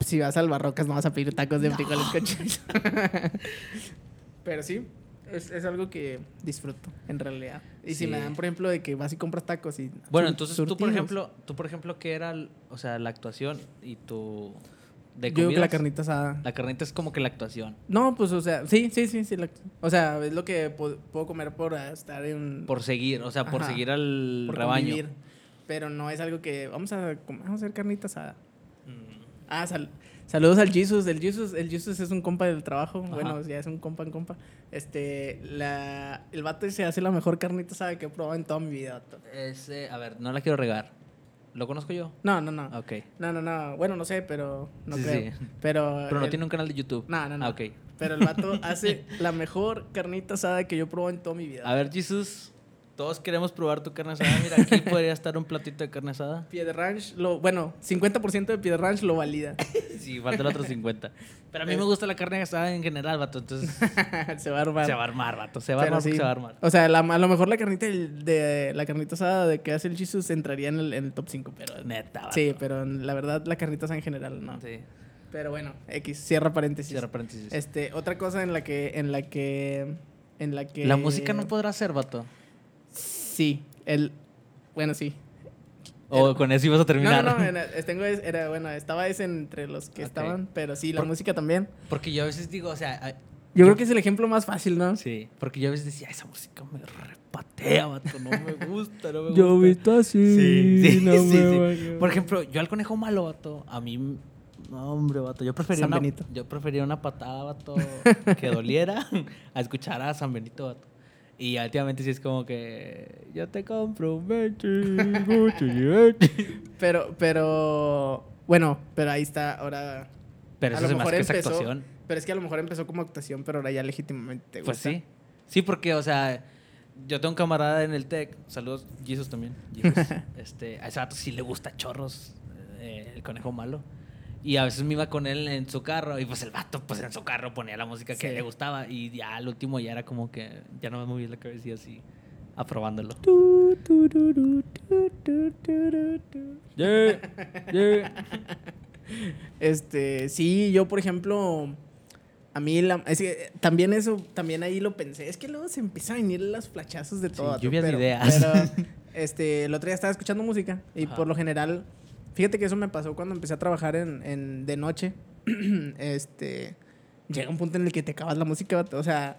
Speaker 2: Si vas al Barrocas no vas a pedir tacos de
Speaker 1: No.
Speaker 2: frijoles con pero sí, es, es algo que disfruto, en realidad. Y si me dan, por ejemplo, de que vas y compras tacos y...
Speaker 1: Bueno, entonces tú, por ejemplo, tú, por ejemplo, ¿qué era, o sea, la actuación y tu. De
Speaker 2: Yo digo que la carnita asada...
Speaker 1: La carnita es como que la actuación.
Speaker 2: No, pues, o sea, sí, sí, sí, sí. la- o sea, es lo que puedo comer por estar en...
Speaker 1: Por seguir, o sea, por
Speaker 2: Ajá.
Speaker 1: seguir al
Speaker 2: por
Speaker 1: rebaño.
Speaker 2: convivir. Pero no es algo que... Vamos a, vamos a hacer carnita asada.
Speaker 1: Mm.
Speaker 2: Ah, sal- saludos al Jesus. El Jesus, el Jesus es un compa del trabajo.
Speaker 1: Ajá.
Speaker 2: Bueno, ya es un compa en compa. Este, la, el vato se hace la mejor carnita asada que he probado en toda mi vida.
Speaker 1: Ese, a ver, no la quiero regar. ¿Lo conozco yo?
Speaker 2: No, no, no.
Speaker 1: Ok.
Speaker 2: No, no, no. Bueno, no sé, pero no
Speaker 1: Sí,
Speaker 2: creo.
Speaker 1: sí.
Speaker 2: Pero,
Speaker 1: Pero no
Speaker 2: el-
Speaker 1: tiene un canal de YouTube.
Speaker 2: No, no, no.
Speaker 1: Ah, ok.
Speaker 2: Pero el vato hace la mejor carnita asada que yo he probado en toda mi vida.
Speaker 1: A ver, Jesús, todos queremos probar tu carne asada. Mira, aquí podría estar un platito de carne asada.
Speaker 2: Piedra Ranch, lo, bueno, 50% de Piedra Ranch lo valida.
Speaker 1: Sí, falta el otro 50. Pero a mí me gusta la carne asada en general, vato. Entonces
Speaker 2: se va a armar.
Speaker 1: se va a armar, vato. Se va a armar
Speaker 2: sí.
Speaker 1: se va a armar.
Speaker 2: O sea, la- a lo mejor la carnita del- de la carnita asada de que hace el Jesus entraría en el, en el top 5, pero
Speaker 1: Neta, vato.
Speaker 2: sí, pero la verdad la carnita asada en general no.
Speaker 1: Sí.
Speaker 2: Pero bueno, X, cierra paréntesis.
Speaker 1: Cierra paréntesis.
Speaker 2: Este, otra cosa en la que en la que en la que
Speaker 1: La música no podrá ser, vato.
Speaker 2: Sí, el bueno, sí.
Speaker 1: O con eso ibas a
Speaker 2: No,
Speaker 1: terminar.
Speaker 2: no, no, era, tengo era bueno, estaba ese entre los que estaban, pero sí, la
Speaker 1: Por-
Speaker 2: música también.
Speaker 1: Porque yo a veces digo, o sea,
Speaker 2: Yo creo que es el ejemplo más fácil, ¿no?
Speaker 1: sí. Porque yo a veces decía, esa música me repatea, vato. No me gusta, no me gusta.
Speaker 2: Yo visto así.
Speaker 1: Sí, sí,
Speaker 2: no
Speaker 1: sí, sí. Por ejemplo, yo al conejo malo, vato, a mí... No, hombre, vato. Yo prefería,
Speaker 2: San
Speaker 1: una,
Speaker 2: Benito.
Speaker 1: yo prefería una patada, vato, que doliera a escuchar a San Benito, vato. Y últimamente sí es como que... Yo te compro un.
Speaker 2: Pero, pero, bueno, pero ahí está, ahora...
Speaker 1: Pero
Speaker 2: a
Speaker 1: eso
Speaker 2: lo
Speaker 1: se me hace
Speaker 2: mejor
Speaker 1: que es
Speaker 2: empezó-
Speaker 1: actuación.
Speaker 2: Pero es que a lo mejor empezó como actuación, pero ahora ya legítimamente te
Speaker 1: Pues
Speaker 2: gusta.
Speaker 1: sí. Sí, porque, o sea, yo tengo un camarada en el TEC, saludos, Jesus también. Jesus. este, a ese vato sí le gusta chorros, eh, el conejo malo. Y a veces me iba con él en su carro y pues el vato pues en su carro ponía la música que
Speaker 2: Sí.
Speaker 1: le gustaba y ya al último ya era como que ya no me movía la cabeza y así aprobándolo. Yeah, yeah.
Speaker 2: Este, sí, yo por ejemplo, a mí la, es que también eso, también ahí lo pensé. Es que luego se empiezan a venir los flachazos de
Speaker 1: Sí,
Speaker 2: todo.
Speaker 1: lluvias de
Speaker 2: pero,
Speaker 1: ideas.
Speaker 2: pero, este, el otro día estaba escuchando música y
Speaker 1: Ajá.
Speaker 2: por lo general, fíjate que eso me pasó cuando empecé a trabajar en, en- de noche. este, llega un punto en el que te acabas la música, o sea,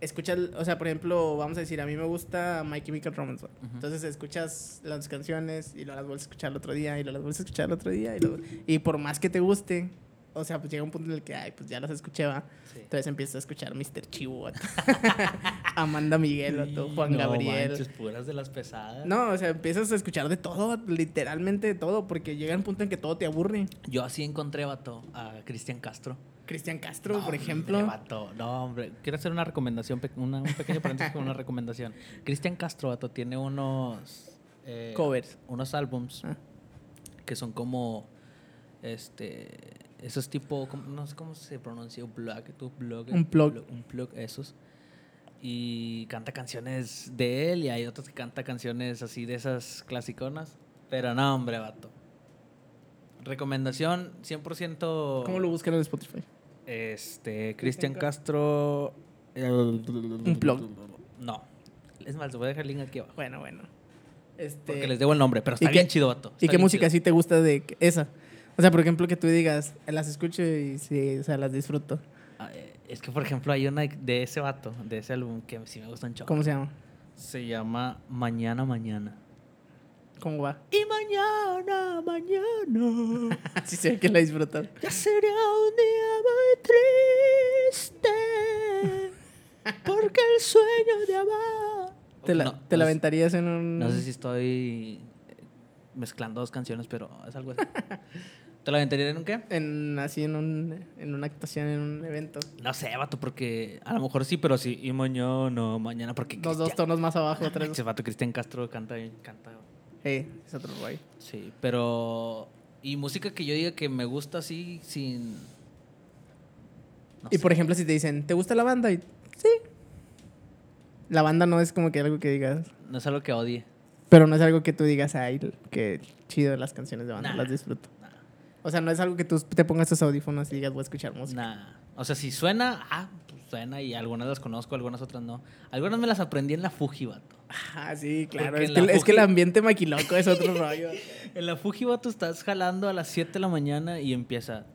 Speaker 2: escuchas, o sea, por ejemplo, vamos a decir, a mí me gusta My Chemical Romance. Entonces escuchas las canciones y luego las vuelves a escuchar el otro día y luego las vuelves a escuchar el otro día y, luego- y por más que te guste, o sea, pues llega un punto en el que, ay, pues ya las escuché, va.
Speaker 1: Sí.
Speaker 2: Entonces empiezas a escuchar Mr. Chivo, vato. Amanda Miguel, vato,
Speaker 1: Sí,
Speaker 2: Juan
Speaker 1: no
Speaker 2: Gabriel.
Speaker 1: manches, puras de las pesadas.
Speaker 2: No, o sea, empiezas a escuchar de todo, literalmente de todo, porque llega un punto en que todo te aburre.
Speaker 1: Yo así encontré, vato, a Cristian Castro.
Speaker 2: Cristian Castro,
Speaker 1: No,
Speaker 2: por
Speaker 1: hombre,
Speaker 2: ejemplo.
Speaker 1: vato. No, hombre. Quiero hacer una recomendación, una- un pequeño paréntesis con una recomendación. Cristian Castro, vato, tiene unos... eh,
Speaker 2: Covers.
Speaker 1: Unos álbums
Speaker 2: Ah.
Speaker 1: que son como... Este... Esos tipo... No sé cómo se pronuncia. Un plug. tu plug,
Speaker 2: Un plug.
Speaker 1: Un plug, esos. Y canta canciones de él y hay otros que canta canciones así de esas clasiconas. Pero no, hombre, vato. Recomendación 100%.
Speaker 2: ¿Cómo lo buscan en Spotify?
Speaker 1: Este, Cristian Castro. el-
Speaker 2: Un blog.
Speaker 1: No. Es más, les voy a dejar el link aquí abajo.
Speaker 2: Bueno, bueno. Este,
Speaker 1: Porque les debo el nombre, pero está
Speaker 2: ¿Y
Speaker 1: bien
Speaker 2: qué-
Speaker 1: chido, vato.
Speaker 2: ¿Y qué música
Speaker 1: chido.
Speaker 2: sí te gusta de esa? O sea, por ejemplo, que tú digas, las escucho y sí, o sea, las disfruto.
Speaker 1: Ah, eh, Es que, por ejemplo, hay una de ese vato, de ese álbum, que sí me gusta un chorro.
Speaker 2: ¿Cómo se llama?
Speaker 1: Se llama Mañana, Mañana.
Speaker 2: ¿Cómo va?
Speaker 1: Y mañana, mañana.
Speaker 2: sí sé que la disfrutas.
Speaker 1: Ya sería un día muy triste. Porque el sueño de amar.
Speaker 2: ¿Te la,
Speaker 1: No,
Speaker 2: te la
Speaker 1: no
Speaker 2: aventarías en un...?
Speaker 1: No sé si estoy mezclando dos canciones, pero es algo así. ¿Te la aventaría en un qué?
Speaker 2: En, así en, un, en una actuación, en un evento.
Speaker 1: No sé, vato, porque a lo mejor sí, pero sí. Y mañana, mañana, porque.
Speaker 2: Los dos tonos más abajo, tres.
Speaker 1: Ese vato Cristian Castro canta bien, canta.
Speaker 2: Eh, es otro rollo.
Speaker 1: Sí, pero. Y música que yo diga que me gusta así, sin. no
Speaker 2: y
Speaker 1: sé.
Speaker 2: por ejemplo, si te dicen, ¿te gusta la banda? Y sí. La banda no es como que algo que digas.
Speaker 1: No es algo que odie.
Speaker 2: Pero no es algo que tú digas, ay, que chido las canciones de banda,
Speaker 1: Nah.
Speaker 2: las disfruto. O sea, no es algo que tú te pongas tus audífonos y digas, voy a escuchar música.
Speaker 1: Nah. O sea, si suena, ah, pues suena y algunas las conozco, algunas otras no. Algunas me las aprendí en la Fuji, vato.
Speaker 2: Ah, sí, claro. Es que,
Speaker 1: la
Speaker 2: es que el ambiente maquiloco es otro rollo.
Speaker 1: En la Fuji, vato, estás jalando a las 7 de la mañana y empieza.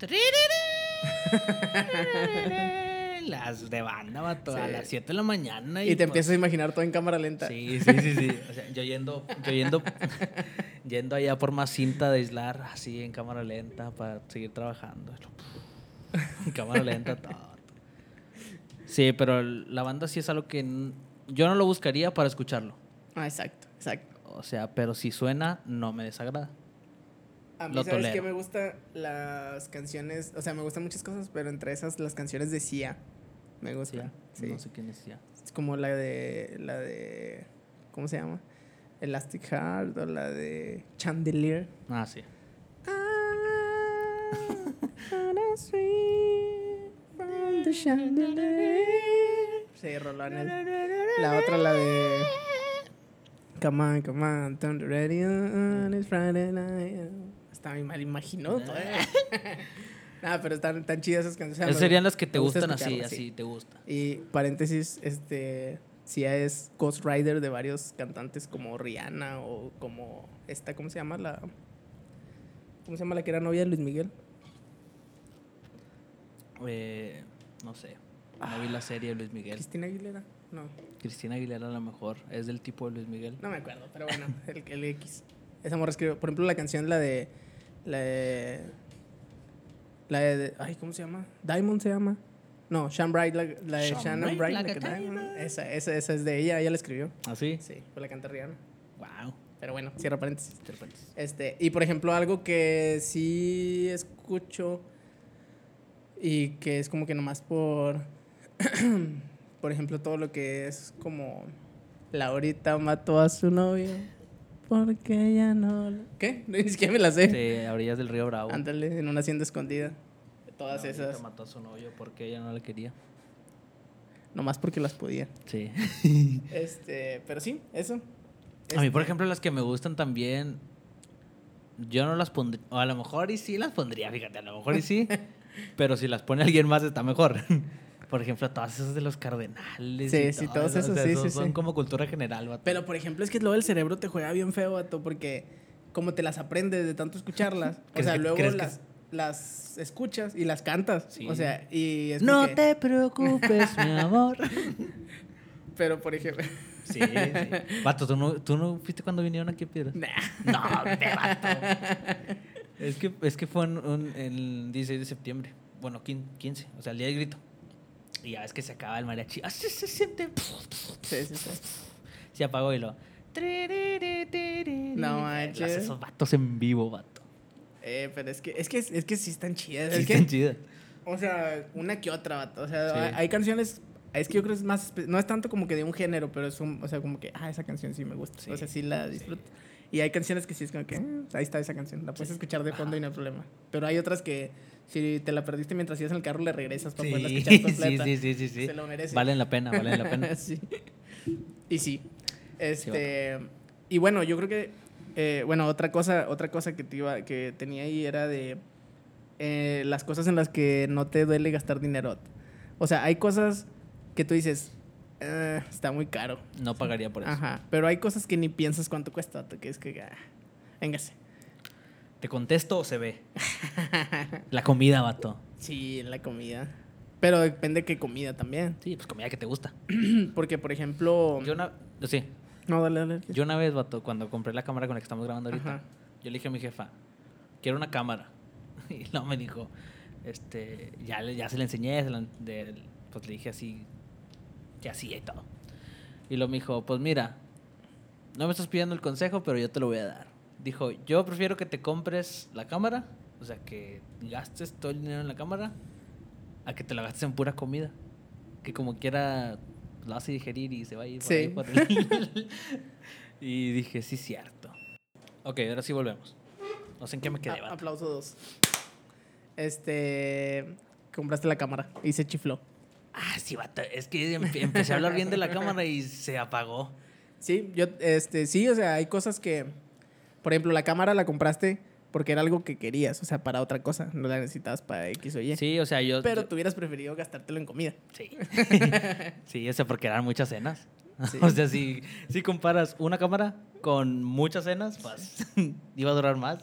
Speaker 1: Las de banda, vato, a
Speaker 2: Sí.
Speaker 1: las 7 de la mañana.
Speaker 2: Y te
Speaker 1: pues,
Speaker 2: empiezas a imaginar todo en cámara lenta.
Speaker 1: Sí, sí, sí, sí. O sea, yo yendo, yo yendo, yendo allá por más cinta de aislar, así en cámara lenta para seguir trabajando. En cámara lenta, todo. Sí, pero la banda sí es algo que yo no lo buscaría para escucharlo.
Speaker 2: Ah, exacto, exacto.
Speaker 1: O sea, pero si suena, no me desagrada.
Speaker 2: A mí,
Speaker 1: Lo
Speaker 2: ¿sabes
Speaker 1: tolero.
Speaker 2: qué me gustan las canciones? O sea, me gustan muchas cosas, pero entre esas, las canciones de Sia. Me
Speaker 1: Sí,
Speaker 2: gustan. Sí.
Speaker 1: No sé quién es ya.
Speaker 2: Es como la de. La de. ¿Cómo se llama? Elastic Heart o la de Chandelier.
Speaker 1: Ah, sí.
Speaker 2: Sí, Rolón. La otra, la de. Come on, come on, turn the radio on, it's Friday night. Está muy mal eh. Nada, pero están tan chidas esas canciones.
Speaker 1: Esas serían las que te gustan así, así te gusta.
Speaker 2: Y paréntesis, este. Sia es Ghost Rider de varios cantantes como Rihanna o como esta, ¿cómo se llama? La. ¿Cómo se llama la que era novia de Luis Miguel?
Speaker 1: Eh, no sé. No vi la serie de Luis Miguel.
Speaker 2: Cristina Aguilera. No,
Speaker 1: Cristina Aguilera a lo mejor es del tipo de Luis Miguel.
Speaker 2: no me acuerdo, pero bueno, el, el X. Esa morra escribió, por ejemplo, la canción, la de. La de. La de. Ay, ¿cómo se llama? Diamond se llama. No, Shan Bright, la, la de Shannon
Speaker 1: bright
Speaker 2: la que-
Speaker 1: diamond.
Speaker 2: esa, esa, esa es de ella, ella la escribió.
Speaker 1: ¿Ah, sí?
Speaker 2: Sí, pues la canta Rihanna.
Speaker 1: Wow.
Speaker 2: Pero bueno, cierra paréntesis.
Speaker 1: Repente.
Speaker 2: Este, y por ejemplo, algo que sí escucho y que es como que nomás por, por ejemplo, todo lo que es como Laurita mató a su novio porque ella no... ¿Qué? Ni siquiera me la sé.
Speaker 1: Sí, a orillas del río Bravo.
Speaker 2: Ándale, en una hacienda escondida. Todas
Speaker 1: No,
Speaker 2: esas.
Speaker 1: mató a su novio porque ella no la quería.
Speaker 2: Nomás porque las podía.
Speaker 1: Sí.
Speaker 2: Este, pero sí, eso.
Speaker 1: A mí, por
Speaker 2: Este,
Speaker 1: ejemplo, las que me gustan también, yo no las pondría, o a lo mejor y sí las pondría, fíjate, a lo mejor y sí, pero si las pone alguien más está mejor. Por ejemplo, todas esas de los cardenales.
Speaker 2: Sí,
Speaker 1: y
Speaker 2: sí,
Speaker 1: todo
Speaker 2: todos
Speaker 1: o
Speaker 2: esos,
Speaker 1: sea,
Speaker 2: sí,
Speaker 1: son-
Speaker 2: sí,
Speaker 1: Son
Speaker 2: sí.
Speaker 1: como cultura general, vato.
Speaker 2: Pero, por ejemplo, es que luego el cerebro te juega bien feo, vato, porque como te las aprendes de tanto escucharlas, o
Speaker 1: ¿Crees
Speaker 2: sea,
Speaker 1: que-
Speaker 2: luego
Speaker 1: que
Speaker 2: las, escuchas y las cantas.
Speaker 1: Sí.
Speaker 2: O sea, y es
Speaker 1: No
Speaker 2: porque-
Speaker 1: te preocupes, mi amor.
Speaker 2: Pero, por ejemplo...
Speaker 1: Sí, sí. Vato, ¿tú no, ¿tú no fuiste cuando vinieron aquí a Piedras?
Speaker 2: Nah.
Speaker 1: No, te vato. Es que, es que fue en, un- el 16 de septiembre. Bueno, quin- 15, o sea, el día del grito. Y ya ves que se acaba el mariachi. Así se siente.
Speaker 2: Sí, sí, sí.
Speaker 1: Se apagó y lo.
Speaker 2: No manches.
Speaker 1: Esos vatos en vivo, vato.
Speaker 2: Eh, pero es que, es que, es que sí están chidas.
Speaker 1: Sí,
Speaker 2: es que,
Speaker 1: están chidas.
Speaker 2: o sea, una que otra, vato. O sea,
Speaker 1: Sí.
Speaker 2: hay, canciones... Es que yo creo que es más... No es tanto como que de un género, pero es un... O sea, como que... Ah, esa canción sí me gusta.
Speaker 1: Sí,
Speaker 2: o sea, sí la disfruto. Y hay canciones que sí es como que... "Eh, ahí está esa canción. La puedes escuchar de fondo y no hay problema. Pero hay otras que... Si te la perdiste mientras ibas en el carro, le regresas para poderla
Speaker 1: Sí,
Speaker 2: escuchar
Speaker 1: sí,
Speaker 2: completa.
Speaker 1: sí, sí, sí, sí.
Speaker 2: Se lo merece.
Speaker 1: Valen la pena, valen la pena.
Speaker 2: sí. Y sí. Este. y bueno, yo creo que Eh, bueno, otra cosa, otra cosa que, te iba, que tenía ahí era de eh, las cosas en las que no te duele gastar dinero. O sea, hay cosas que tú dices, "Eh, está muy caro.
Speaker 1: No pagaría por eso.
Speaker 2: Ajá. Pero hay cosas que ni piensas cuánto cuesta, que es que, ah, véngase.
Speaker 1: ¿Te contesto o se ve? La comida, vato.
Speaker 2: Sí, la comida. Pero depende qué comida también.
Speaker 1: Sí, pues comida que te gusta.
Speaker 2: Porque, por ejemplo.
Speaker 1: Yo una, sí,
Speaker 2: No, dale, dale.
Speaker 1: yo una vez, vato, cuando compré la cámara con la que estamos grabando ahorita,
Speaker 2: Ajá.
Speaker 1: yo le dije a mi jefa, quiero una cámara. Y luego me dijo, este, ya, ya se enseñé, la- de- pues le dije así, que así y todo. Y luego me dijo, pues mira, no me estás pidiendo el consejo, pero yo te lo voy a dar. Dijo, yo prefiero que te compres la cámara, o sea, que gastes todo el dinero en la cámara, a que te la gastes en pura comida. Que como quiera, lo hace digerir y se va a ir por
Speaker 2: Sí.
Speaker 1: ahí por el- y dije, sí, cierto. Ok, ahora sí volvemos. No sé en qué me quedé,
Speaker 2: A- aplauso dos. Este. Compraste la cámara y se chifló.
Speaker 1: Ah, sí, vato. Es que empe- empecé a hablar bien de la cámara y se apagó.
Speaker 2: Sí, yo, este, sí, o sea, hay cosas que. Por ejemplo, la cámara la compraste porque era algo que querías, o sea, para otra cosa. No la necesitabas para X o Y.
Speaker 1: Sí, o sea, yo...
Speaker 2: Pero
Speaker 1: yo-
Speaker 2: tú hubieras preferido gastártelo en comida.
Speaker 1: Sí. sí, o sea, porque eran muchas cenas.
Speaker 2: Sí.
Speaker 1: O sea, si, si comparas una cámara con muchas cenas, pues iba a durar más.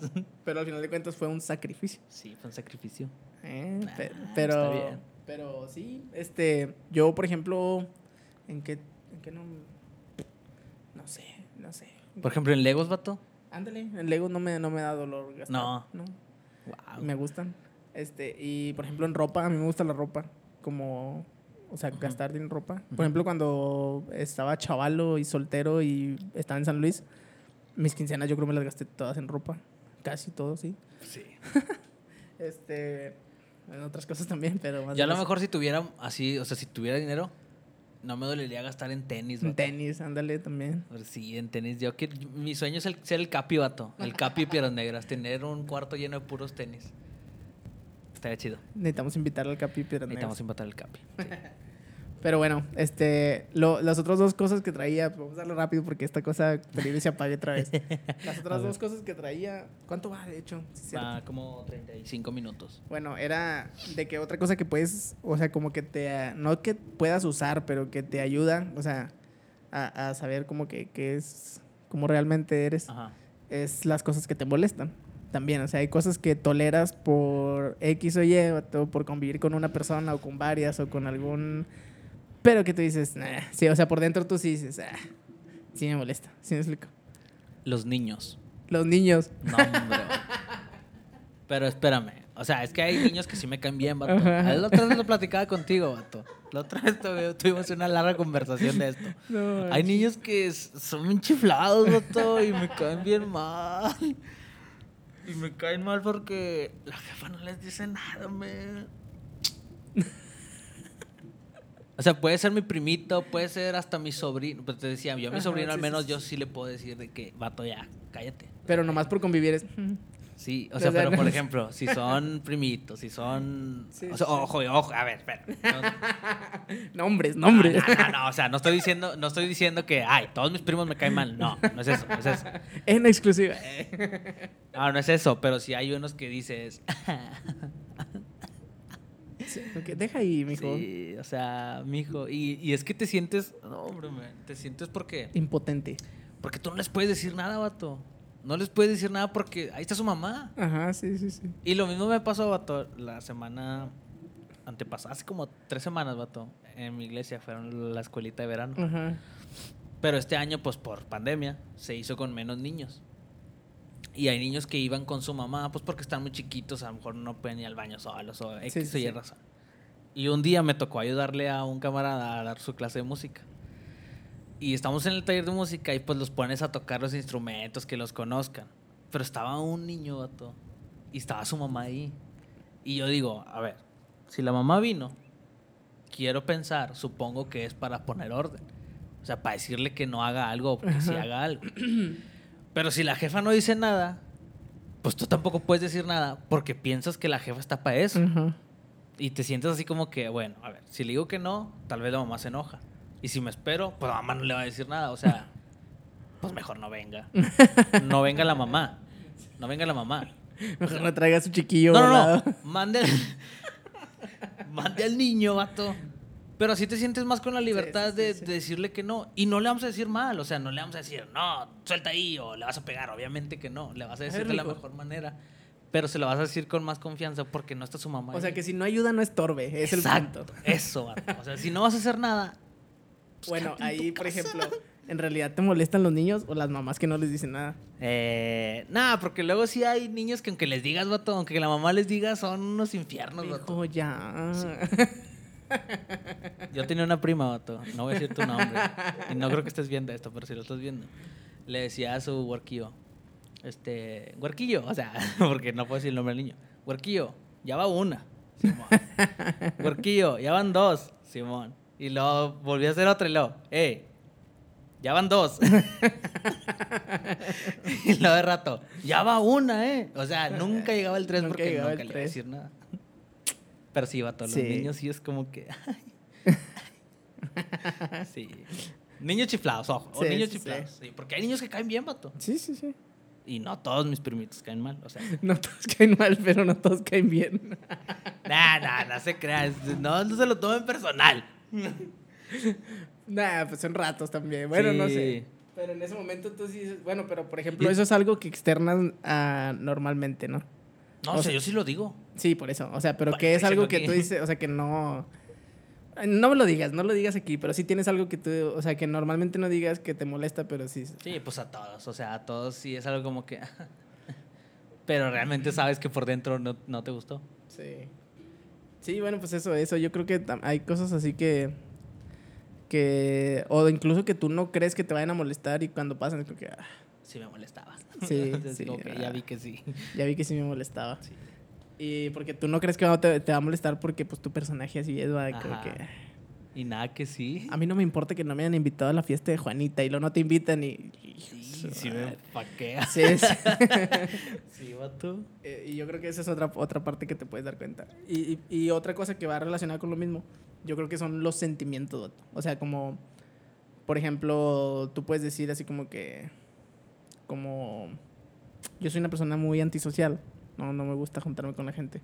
Speaker 2: Pero al final de cuentas fue un sacrificio.
Speaker 1: Sí, fue un sacrificio.
Speaker 2: Eh,
Speaker 1: Nah,
Speaker 2: pe-
Speaker 1: está
Speaker 2: pero,
Speaker 1: bien.
Speaker 2: pero sí, este, yo por ejemplo, ¿en qué, en qué no, no sé, no sé.
Speaker 1: Por ejemplo, en Legos, vato.
Speaker 2: Ándale, en Lego no me, no me da dolor gastar.
Speaker 1: No.
Speaker 2: no.
Speaker 1: Wow.
Speaker 2: Me gustan. Este, y por ejemplo en ropa, a mí me gusta la ropa, como, o sea, gastar en ropa. Por ejemplo, cuando estaba chavalo y soltero y estaba en San Luis, mis quincenas yo creo me las gasté todas en ropa, casi todo, sí.
Speaker 1: Sí.
Speaker 2: Este, en otras cosas también, pero más
Speaker 1: Yo a lo mejor si tuviera así, o sea, si tuviera dinero, no me dolería gastar en tenis,
Speaker 2: En tenis, ándale también.
Speaker 1: Pero Sí, en tenis. Yo quiero- mi sueño es el, ser el capi, vato. El capi Piedras Negras. Tener un cuarto lleno de puros tenis. Estaría chido.
Speaker 2: Necesitamos invitar al Capi Piedras
Speaker 1: Necesitamos
Speaker 2: Negras.
Speaker 1: empatar el capi. Sí.
Speaker 2: Pero bueno, este, lo- las otras dos cosas que traía, vamos a darle rápido porque esta cosa peligro se apague otra vez. Las otras dos cosas que traía, ¿cuánto va de hecho? Sí.
Speaker 1: Va como 35 minutos.
Speaker 2: Bueno, era de que otra cosa que puedes, o sea, como que te, no que puedas usar, pero que te ayuda, o sea, a, a saber como que, que es, como realmente eres,
Speaker 1: Ajá.
Speaker 2: es las cosas que te molestan. También, o sea, hay cosas que toleras por X o Y, o por convivir con una persona o con varias o con algún... Pero que tú dices, "Nah". sí, o sea, por dentro tú sí dices, ah, sí me molesta, sí me explico.
Speaker 1: Los niños.
Speaker 2: Los niños.
Speaker 1: No, hombre. Pero espérame. O sea, es que hay niños que sí me caen bien, vato.
Speaker 2: Ajá.
Speaker 1: La otra vez lo platicaba contigo, vato. La otra vez tuvimos una larga conversación de esto.
Speaker 2: No,
Speaker 1: Hay niños que son bien chiflados, vato, y me caen bien mal. Y me caen mal porque la jefa no les dice nada, me. O sea, puede ser mi primito, puede ser hasta mi sobrino. Pues te decía, yo a mi
Speaker 2: Ajá,
Speaker 1: sobrino al menos
Speaker 2: sí,
Speaker 1: yo sí le puedo decir de que, vato, ya, cállate.
Speaker 2: Pero nomás por convivir es...
Speaker 1: Sí, o
Speaker 2: O
Speaker 1: sea, pero
Speaker 2: no-
Speaker 1: por ejemplo, si son primitos, si son...
Speaker 2: Sí,
Speaker 1: o sea,
Speaker 2: sí.
Speaker 1: ojo, ojo, a ver, espera. No,
Speaker 2: Nombres, nombres.
Speaker 1: No, no, no, o sea, no estoy diciendo, no estoy diciendo que, ay, todos mis primos me caen mal. No, no es eso, no es eso.
Speaker 2: En exclusiva.
Speaker 1: No, no es eso, pero si hay unos que dices,
Speaker 2: Sí, Deja ahí, mijo.
Speaker 1: sí, o sea, mijo, y, y es que te sientes, no, hombre, man, te sientes porque,
Speaker 2: Impotente.
Speaker 1: porque tú no les puedes decir nada, vato. No les puedes decir nada porque ahí está su mamá.
Speaker 2: Ajá, sí, sí, sí.
Speaker 1: Y lo mismo me pasó, vato, la semana antepasada, hace como tres semanas, vato, en mi iglesia, fueron la escuelita de verano.
Speaker 2: Ajá.
Speaker 1: Pero este año, pues por pandemia, se hizo con menos niños. Y hay niños que iban con su mamá, pues porque están muy chiquitos, a lo mejor no pueden ir al baño solos o X
Speaker 2: Sí, sí,
Speaker 1: Y
Speaker 2: sí.
Speaker 1: razón. Y un día me tocó ayudarle a un camarada a dar su clase de música. Y estamos en el taller de música y pues los pones a tocar los instrumentos, que los conozcan. Pero estaba un niño, vato, y estaba su mamá ahí. Y yo digo, a ver, si la mamá vino, quiero pensar, supongo que es para poner orden. O sea, para decirle que no haga algo o que sí haga algo. Pero si la jefa no dice nada, pues tú tampoco puedes decir nada porque piensas que la jefa está para eso. Y te sientes así como que, bueno, a ver, si le digo que no, tal vez la mamá se enoja. Y si me espero, pues la mamá no le va a decir nada. O sea, pues mejor no venga. No venga la mamá. No venga la mamá.
Speaker 2: Mejor no traiga a su chiquillo.
Speaker 1: No, no,
Speaker 2: volado.
Speaker 1: no. Mande mande al niño, vato. Pero así te sientes más con la libertad
Speaker 2: sí,
Speaker 1: de,
Speaker 2: sí, sí.
Speaker 1: de decirle que no. Y no le vamos a decir mal. O sea, no le vamos a decir, no, suelta ahí o le vas a pegar. Obviamente que no. Le vas a decir de la mejor manera. Pero se lo vas a decir con más confianza porque no está su mamá.
Speaker 2: O sea, que si no ayuda, no estorbe. Es el
Speaker 1: Exacto.
Speaker 2: punto.
Speaker 1: Eso. O sea, si no vas a hacer nada. pues
Speaker 2: Bueno, ahí, por ejemplo, ¿en realidad te molestan los niños o las mamás que no les dicen nada?
Speaker 1: Eh, nada, porque luego sí hay niños que aunque les digas, vato, aunque la mamá les diga, son unos infiernos, vato.
Speaker 2: Ya.
Speaker 1: Yo tenía una prima, vato. No voy a decir tu nombre. Y no creo que estés viendo esto, pero si lo estás viendo. Le decía a su huerquillo. Este. Huerquillo, o sea, porque no puedo decir el nombre del niño. Huerquillo, ya va una. Simón. Huerquillo, ya van dos. Simón. Y luego volví a hacer otra y luego, ¡eh! Ya van dos. y luego de rato, ya va una, ¿eh? O sea, nunca llegaba el tres
Speaker 2: Nunca
Speaker 1: porque nunca
Speaker 2: el
Speaker 1: le iba a decir nada. Pero sí, vato, los
Speaker 2: Sí.
Speaker 1: niños sí es como que. sí. Niños chiflados, ojo. o niños
Speaker 2: sí,
Speaker 1: chiflados. Sí. porque hay niños que caen bien, vato.
Speaker 2: Sí, sí, sí.
Speaker 1: Y no todos mis primitos caen mal. O sea,
Speaker 2: No todos caen mal, pero no todos caen bien.
Speaker 1: nah, nah, no se crean. No, no se lo tomen personal.
Speaker 2: Nah, pues son ratos también. Bueno, no sé. Pero en ese momento tú sí dices, bueno, pero por ejemplo, eso es algo que externas ah, normalmente, ¿no?
Speaker 1: No,
Speaker 2: O
Speaker 1: o sea,
Speaker 2: sea-
Speaker 1: yo sí lo digo.
Speaker 2: Sí, por eso. O sea, pero que es algo que tú dices, o sea, que no. No me lo digas, no lo digas aquí, pero sí tienes algo que tú, o sea, que normalmente no digas que te molesta, pero sí.
Speaker 1: Sí, pues a todos. O sea, a todos sí es algo como que. Pero realmente sabes que por dentro no, no te gustó.
Speaker 2: Sí. Sí, bueno, pues eso, eso. Yo creo que hay cosas así que. Que. O incluso que tú no crees que te vayan a molestar y cuando pasan, es como que. ah,
Speaker 1: Sí me molestaba.
Speaker 2: Sí,
Speaker 1: ya
Speaker 2: ah.
Speaker 1: vi que sí.
Speaker 2: ya vi que sí me molestaba.
Speaker 1: Sí.
Speaker 2: Y porque tú no crees que te, te va a molestar porque pues tu personaje así es, va, que.
Speaker 1: Y nada que sí.
Speaker 2: A mí no me importa que no me hayan invitado a la fiesta de Juanita y luego no te invitan y.
Speaker 1: Sí, sí me paquea.
Speaker 2: Sí, sí.
Speaker 1: Sí, vato.
Speaker 2: Eh, y yo creo que esa es otra, otra parte que te puedes dar cuenta. Y, y- y otra cosa que va relacionada con lo mismo, yo creo que son los sentimientos, vato. O sea, como, por ejemplo, tú puedes decir así como que, como, yo soy una persona muy antisocial, no, no me gusta juntarme con la gente.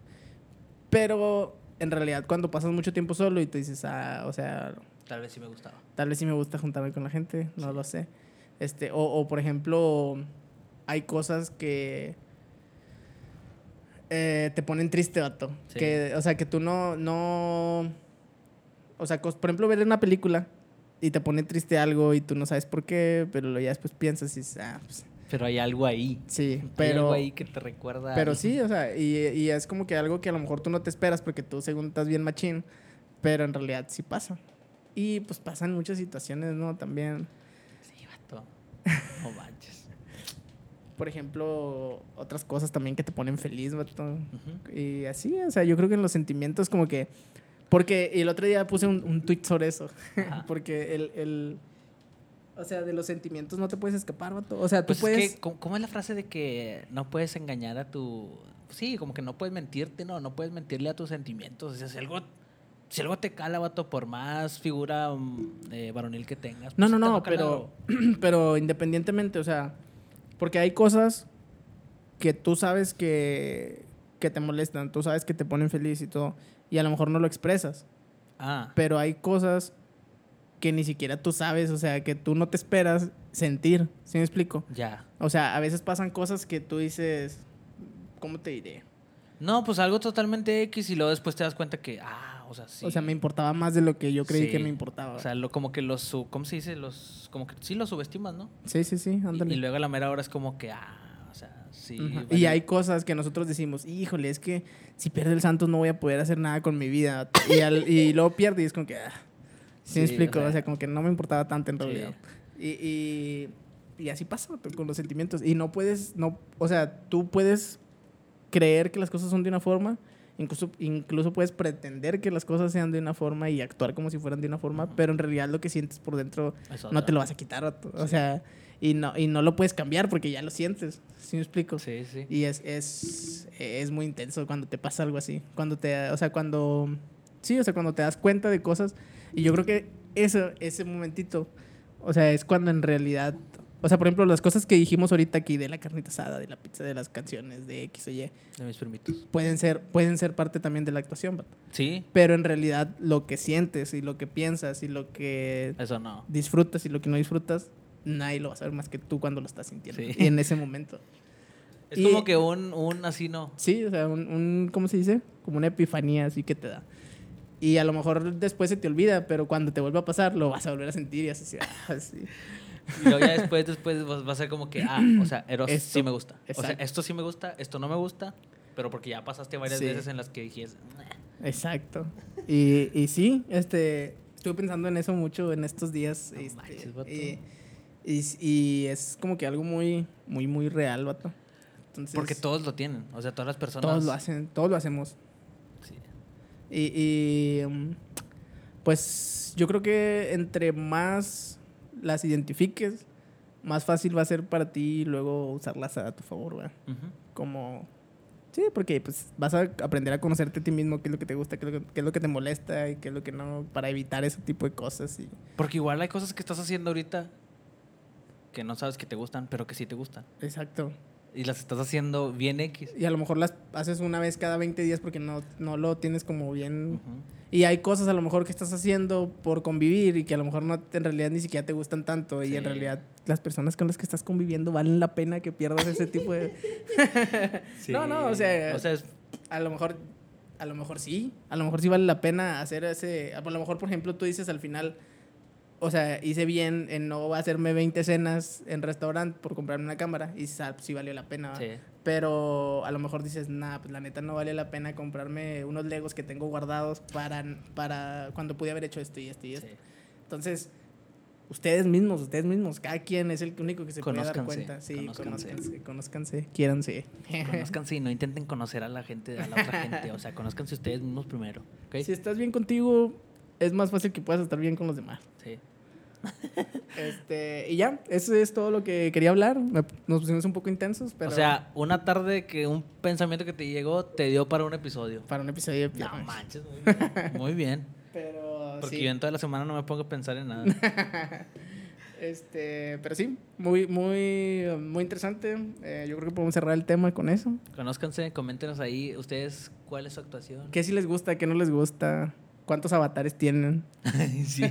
Speaker 2: Pero en realidad cuando pasas mucho tiempo solo y tú dices, ah, o sea,
Speaker 1: Tal vez sí me gustaba.
Speaker 2: Tal vez sí me gusta juntarme con la gente, no lo sé. Este, o, o, por ejemplo, hay cosas que eh, te ponen triste, vato.
Speaker 1: Sí.
Speaker 2: Que, o sea, que tú no, no. O sea, por ejemplo, ver una película y te pone triste algo y tú no sabes por qué, pero ya después piensas y dices, ah, pues,
Speaker 1: Pero hay algo ahí.
Speaker 2: sí,
Speaker 1: hay algo
Speaker 2: pero.
Speaker 1: ahí que te recuerda.
Speaker 2: Pero sí, o sea, y, y es como que algo que a lo mejor tú no te esperas porque tú según estás bien machín, pero en realidad sí pasa. Y pues pasan muchas situaciones, ¿no? También,
Speaker 1: Sí, vato. No manches.
Speaker 2: por ejemplo, otras cosas también que te ponen feliz, vato.
Speaker 1: Ujú.
Speaker 2: Y así, o sea, yo creo que en los sentimientos como que... Porque el otro día puse un, un tweet sobre eso. Porque el, el... O sea, de los sentimientos no te puedes escapar, vato. O sea, tú
Speaker 1: Pues
Speaker 2: puedes...
Speaker 1: es que, ¿cómo, es la frase de que no puedes engañar a tu... Sí, como que no puedes mentirte, no, no puedes mentirle a tus sentimientos. O sea, si algo, si algo te cala, vato, por más figura mm, eh, varonil que tengas.
Speaker 2: No,
Speaker 1: pues
Speaker 2: no, no, pero, pero independientemente, o sea, porque hay cosas que tú sabes que, que te molestan, tú sabes que te ponen feliz y todo, y a lo mejor no lo expresas,
Speaker 1: Ah,
Speaker 2: pero hay cosas que ni siquiera tú sabes, o sea, que tú no te esperas sentir, ¿sí me explico?
Speaker 1: ya.
Speaker 2: O sea, a veces pasan cosas que tú dices, ¿cómo te diré?
Speaker 1: No, pues algo totalmente X y luego después te das cuenta que, ah, o sea, sí.
Speaker 2: O sea, me importaba más de lo que yo creí
Speaker 1: Sí.
Speaker 2: que me importaba.
Speaker 1: O sea, lo, como que los, ¿cómo se dice? Los, como que sí los subestimas, ¿no?
Speaker 2: sí, sí, sí,
Speaker 1: Y,
Speaker 2: ándale.
Speaker 1: y luego a la mera hora es como que, ah, sea, sí.
Speaker 2: Ujú.
Speaker 1: vale.
Speaker 2: Y hay cosas que nosotros decimos, híjole, es que si pierde el Santos no voy a poder hacer nada con mi vida. Y, al- y luego pierde y es como que, ah, ¿sí, me
Speaker 1: Sí,
Speaker 2: explico?
Speaker 1: o
Speaker 2: O sea,
Speaker 1: sea,
Speaker 2: como que no me importaba tanto en
Speaker 1: sí.
Speaker 2: realidad. Y, y, y así pasa con los sentimientos. Y no puedes, no, o sea, tú puedes creer que las cosas son de una forma, incluso, incluso puedes pretender que las cosas sean de una forma y actuar como si fueran de una forma,
Speaker 1: Ujú.
Speaker 2: pero en realidad lo que sientes por dentro no te lo vas a quitar. O
Speaker 1: Sí.
Speaker 2: Y no, y no lo puedes cambiar porque ya lo sientes. ¿Sí me explico?
Speaker 1: Sí, sí.
Speaker 2: Y es, es, es muy intenso cuando te pasa algo así. Cuando te, o sea, cuando, sí, o sea, cuando te das cuenta de cosas. Y yo creo que eso, ese momentito, o sea, es cuando en realidad O sea, por ejemplo, las cosas que dijimos ahorita aquí de la carnita asada, de la pizza, de las canciones, de X o Y,
Speaker 1: De mis primitos.
Speaker 2: pueden ser, pueden ser parte también de la actuación, vato.
Speaker 1: Sí,
Speaker 2: Pero en realidad lo que sientes y lo que piensas y lo que
Speaker 1: eso no.
Speaker 2: disfrutas y lo que no disfrutas, nadie lo va a saber más que tú cuando lo estás sintiendo.
Speaker 1: Sí.
Speaker 2: Y en ese momento.
Speaker 1: Es
Speaker 2: Y-
Speaker 1: como que un, un así no.
Speaker 2: Sí, o sea, un, un- ¿cómo se dice? Como una epifanía así que te da. Y a lo mejor después se te olvida, pero cuando te vuelva a pasar, lo vas a volver a sentir y así. ah, sí.
Speaker 1: Y luego ya después, después va a ser como que, ah, o sea, Eros
Speaker 2: Esto,
Speaker 1: sí me gusta. O sea,
Speaker 2: exacto.
Speaker 1: esto sí me gusta, esto no me gusta, pero porque ya pasaste varias
Speaker 2: Sí.
Speaker 1: veces en las que dijiste.
Speaker 2: Exacto. Y, y sí, este, estuve pensando en eso mucho en estos días.
Speaker 1: No
Speaker 2: este,
Speaker 1: manches,
Speaker 2: y, y, y es como que algo muy, muy, muy real, vato. Entonces,
Speaker 1: porque todos lo tienen. O sea, todas las personas.
Speaker 2: todos lo hacen, todos lo hacemos.
Speaker 1: Sí.
Speaker 2: Y, y, mm, pues yo creo que entre más las identifiques, más fácil va a ser para ti luego usarlas a tu favor, güey. Como... Sí, porque pues vas a aprender a conocerte a ti mismo, qué es lo que te gusta, qué es lo que, qué es lo que te molesta y qué es lo que no, para evitar ese tipo de cosas. Y...
Speaker 1: Porque igual hay cosas que estás haciendo ahorita que no sabes que te gustan, pero que sí te gustan.
Speaker 2: Exacto.
Speaker 1: Y las estás haciendo bien X.
Speaker 2: Y a lo mejor las haces una vez cada 20 días porque no, no lo tienes como bien... Y hay cosas a lo mejor que estás haciendo por convivir y que a lo mejor no en realidad ni siquiera te gustan tanto y en
Speaker 1: Sí.
Speaker 2: realidad las personas con las que estás conviviendo valen la pena que pierdas ese tipo de No, no, o sea-
Speaker 1: O sea, es-
Speaker 2: a lo mejor a lo mejor sí, a lo mejor sí vale la pena hacer ese a lo mejor por ejemplo tú dices al final o sea, hice bien en no hacerme 20 cenas en restaurante por comprarme una cámara y sa- sí valió la pena. Pero a lo mejor dices, nah, pues la neta no vale la pena comprarme unos legos que tengo guardados para, para cuando pude haber hecho esto y esto y esto.
Speaker 1: sí.
Speaker 2: Entonces, ustedes mismos, ustedes mismos, cada quien es el único que se puede dar cuenta. Sí,
Speaker 1: conózcanse.
Speaker 2: conózcanse, conózcanse, quiéranse.
Speaker 1: Conózcanse y no intenten conocer a la gente, a la otra gente. O sea, conózcanse ustedes mismos primero. ¿ok?
Speaker 2: Si estás bien contigo, es más fácil que puedas estar bien con los demás.
Speaker 1: Sí.
Speaker 2: Este, y ya, eso es todo lo que quería hablar. Nos pusimos un poco intensos, pero
Speaker 1: O sea, una tarde que un pensamiento que te llegó te dio para un episodio.
Speaker 2: para un episodio de
Speaker 1: No manches, muy bien. Muy bien.
Speaker 2: Pero
Speaker 1: Porque
Speaker 2: sí.
Speaker 1: yo en toda la semana no me pongo a pensar en nada.
Speaker 2: Este, pero sí, muy, muy, muy interesante. Eh, yo creo que podemos cerrar el tema con eso.
Speaker 1: Conózcanse, coméntenos ahí ustedes cuál es su actuación.
Speaker 2: ¿Qué sí les gusta, qué no les gusta? ¿Cuántos avatares tienen?
Speaker 1: sí.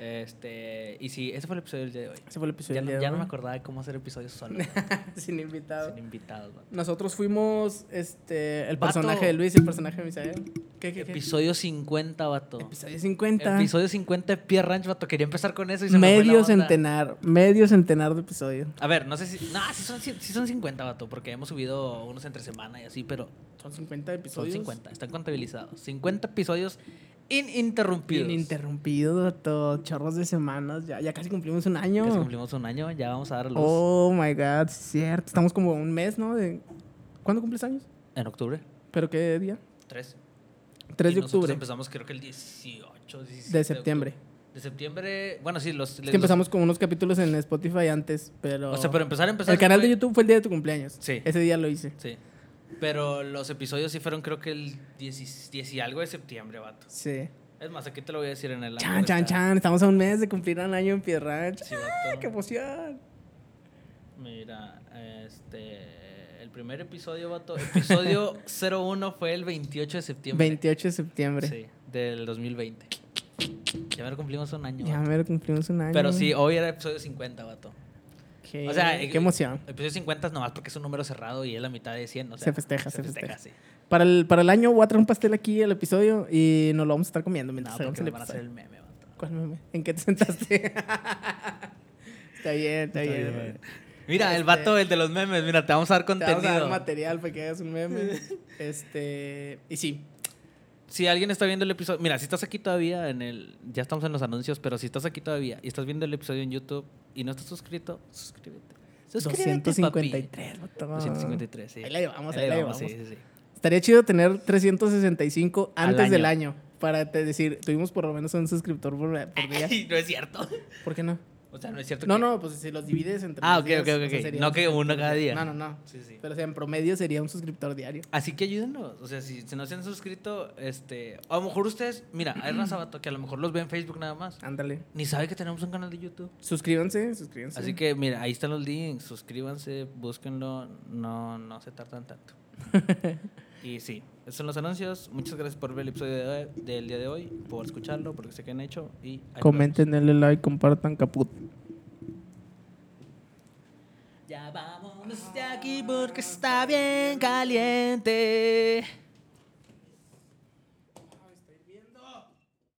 Speaker 1: Este, y sí, ese fue el episodio del día de hoy.
Speaker 2: Ese fue el episodio
Speaker 1: Ya,
Speaker 2: del
Speaker 1: no,
Speaker 2: día de
Speaker 1: ya no me acordaba de cómo hacer episodios solo,
Speaker 2: Sin invitado.
Speaker 1: sin invitados.
Speaker 2: Nosotros fuimos este, el
Speaker 1: Vato.
Speaker 2: personaje de Luis y el personaje de Misael. ¿Qué, qué, qué?
Speaker 1: Episodio 50, vato.
Speaker 2: Episodio 50.
Speaker 1: Episodio 50 de Pierre Ranch, vato. Quería empezar con eso y se me fue
Speaker 2: medio
Speaker 1: la
Speaker 2: centenar. Medio centenar de episodios.
Speaker 1: A ver, no sé si... No, sí son, sí son 50, vato, porque hemos subido unos entre semana y así, pero
Speaker 2: Son 50
Speaker 1: son
Speaker 2: episodios.
Speaker 1: 50, están contabilizados. 50 episodios ininterrumpidos.
Speaker 2: Ininterrumpido, todo, chorros de semanas. Ya, ya casi cumplimos un año.
Speaker 1: Casi cumplimos un año, ya vamos a dar luz
Speaker 2: Oh my god, cierto. Estamos como un mes, ¿no? De... ¿Cuándo cumples años?
Speaker 1: en octubre.
Speaker 2: ¿Pero qué día?
Speaker 1: 3.
Speaker 2: 3 de octubre.
Speaker 1: empezamos creo que el 18, 17
Speaker 2: De septiembre.
Speaker 1: De septiembre, bueno, sí, los...
Speaker 2: Es que empezamos con unos capítulos en Spotify antes, pero.
Speaker 1: O sea, pero empezar, empezar...
Speaker 2: El canal de YouTube fue el día de tu cumpleaños.
Speaker 1: Sí.
Speaker 2: Ese día lo hice.
Speaker 1: Sí. Pero los episodios sí fueron creo que el 10, y- 10 y algo de septiembre, vato.
Speaker 2: Sí.
Speaker 1: Es más, aquí te lo voy a decir en el...
Speaker 2: Chan, chan, chan. Estamos a un mes de cumplir un año en Ranch.
Speaker 1: Sí,
Speaker 2: ¡Ah. ¡Qué emoción!
Speaker 1: Mira, este... Primer episodio, vato. Episodio 01 fue el 28 de septiembre.
Speaker 2: 28 de septiembre.
Speaker 1: Sí, del 2020. Ya me cumplimos un año.
Speaker 2: Ya
Speaker 1: vato.
Speaker 2: me lo cumplimos un año.
Speaker 1: Pero sí, hoy era episodio 50, vato.
Speaker 2: Qué,
Speaker 1: O sea,
Speaker 2: qué emoción.
Speaker 1: Episodio 50 es nomás porque es un número cerrado y es la mitad de 100. O sea,
Speaker 2: Se festeja, se festeja.
Speaker 1: sí.
Speaker 2: Para el, para el año voy a traer un pastel aquí al episodio y nos lo vamos a estar comiendo
Speaker 1: No,
Speaker 2: mientras
Speaker 1: porque
Speaker 2: hagamos el
Speaker 1: van a hacer el meme, vato.
Speaker 2: ¿Cuál meme? ¿En qué te sentaste? está bien, está,
Speaker 1: Está
Speaker 2: bien.
Speaker 1: bien. Mira, el
Speaker 2: Este-
Speaker 1: vato, el de los memes, mira, te vamos a dar
Speaker 2: Te vamos a
Speaker 1: contenido.
Speaker 2: dar material para que hagas un meme. este, y sí,
Speaker 1: Si alguien está viendo el episodio, mira, si estás aquí todavía en el, ya estamos en los anuncios, pero si estás aquí todavía y estás viendo el episodio en YouTube y no estás suscrito, suscríbete. Suscríbete,
Speaker 2: 253,
Speaker 1: papi.
Speaker 2: vato.
Speaker 1: 253, sí.
Speaker 2: Ahí la llevamos,
Speaker 1: Ahí
Speaker 2: ahí la
Speaker 1: llevamos, sí, sí, sí.
Speaker 2: Estaría chido tener 365
Speaker 1: Al
Speaker 2: antes del
Speaker 1: año.
Speaker 2: año. Para te decir, tuvimos por lo menos un suscriptor por, por día.
Speaker 1: No es cierto.
Speaker 2: ¿Por qué no?
Speaker 1: O sea, no es cierto
Speaker 2: No,
Speaker 1: que...
Speaker 2: no, pues si los divides entre.
Speaker 1: Ah, ok,
Speaker 2: días,
Speaker 1: ok,
Speaker 2: o sea,
Speaker 1: ok, No que uno cada día.
Speaker 2: No, no, no.
Speaker 1: Sí, sí.
Speaker 2: Pero o sea, en promedio sería un suscriptor diario.
Speaker 1: Así que ayúdenos. O sea, si, no se han suscrito, este... A lo mejor ustedes... Mira, hay raza vato que a lo mejor los ve en Facebook nada más.
Speaker 2: Ándale.
Speaker 1: Ni sabe que tenemos un canal de YouTube.
Speaker 2: Suscríbanse, suscríbanse.
Speaker 1: Así que, mira, ahí están los links. Suscríbanse, búsquenlo. No, no se tardan tanto. y sí, esos son los anuncios. Muchas gracias por ver el episodio de del día de hoy, por escucharlo, porque sé que han hecho. Y
Speaker 2: Comenten, denle like, compartan, caput.
Speaker 1: Ya vámonos de aquí porque está bien caliente.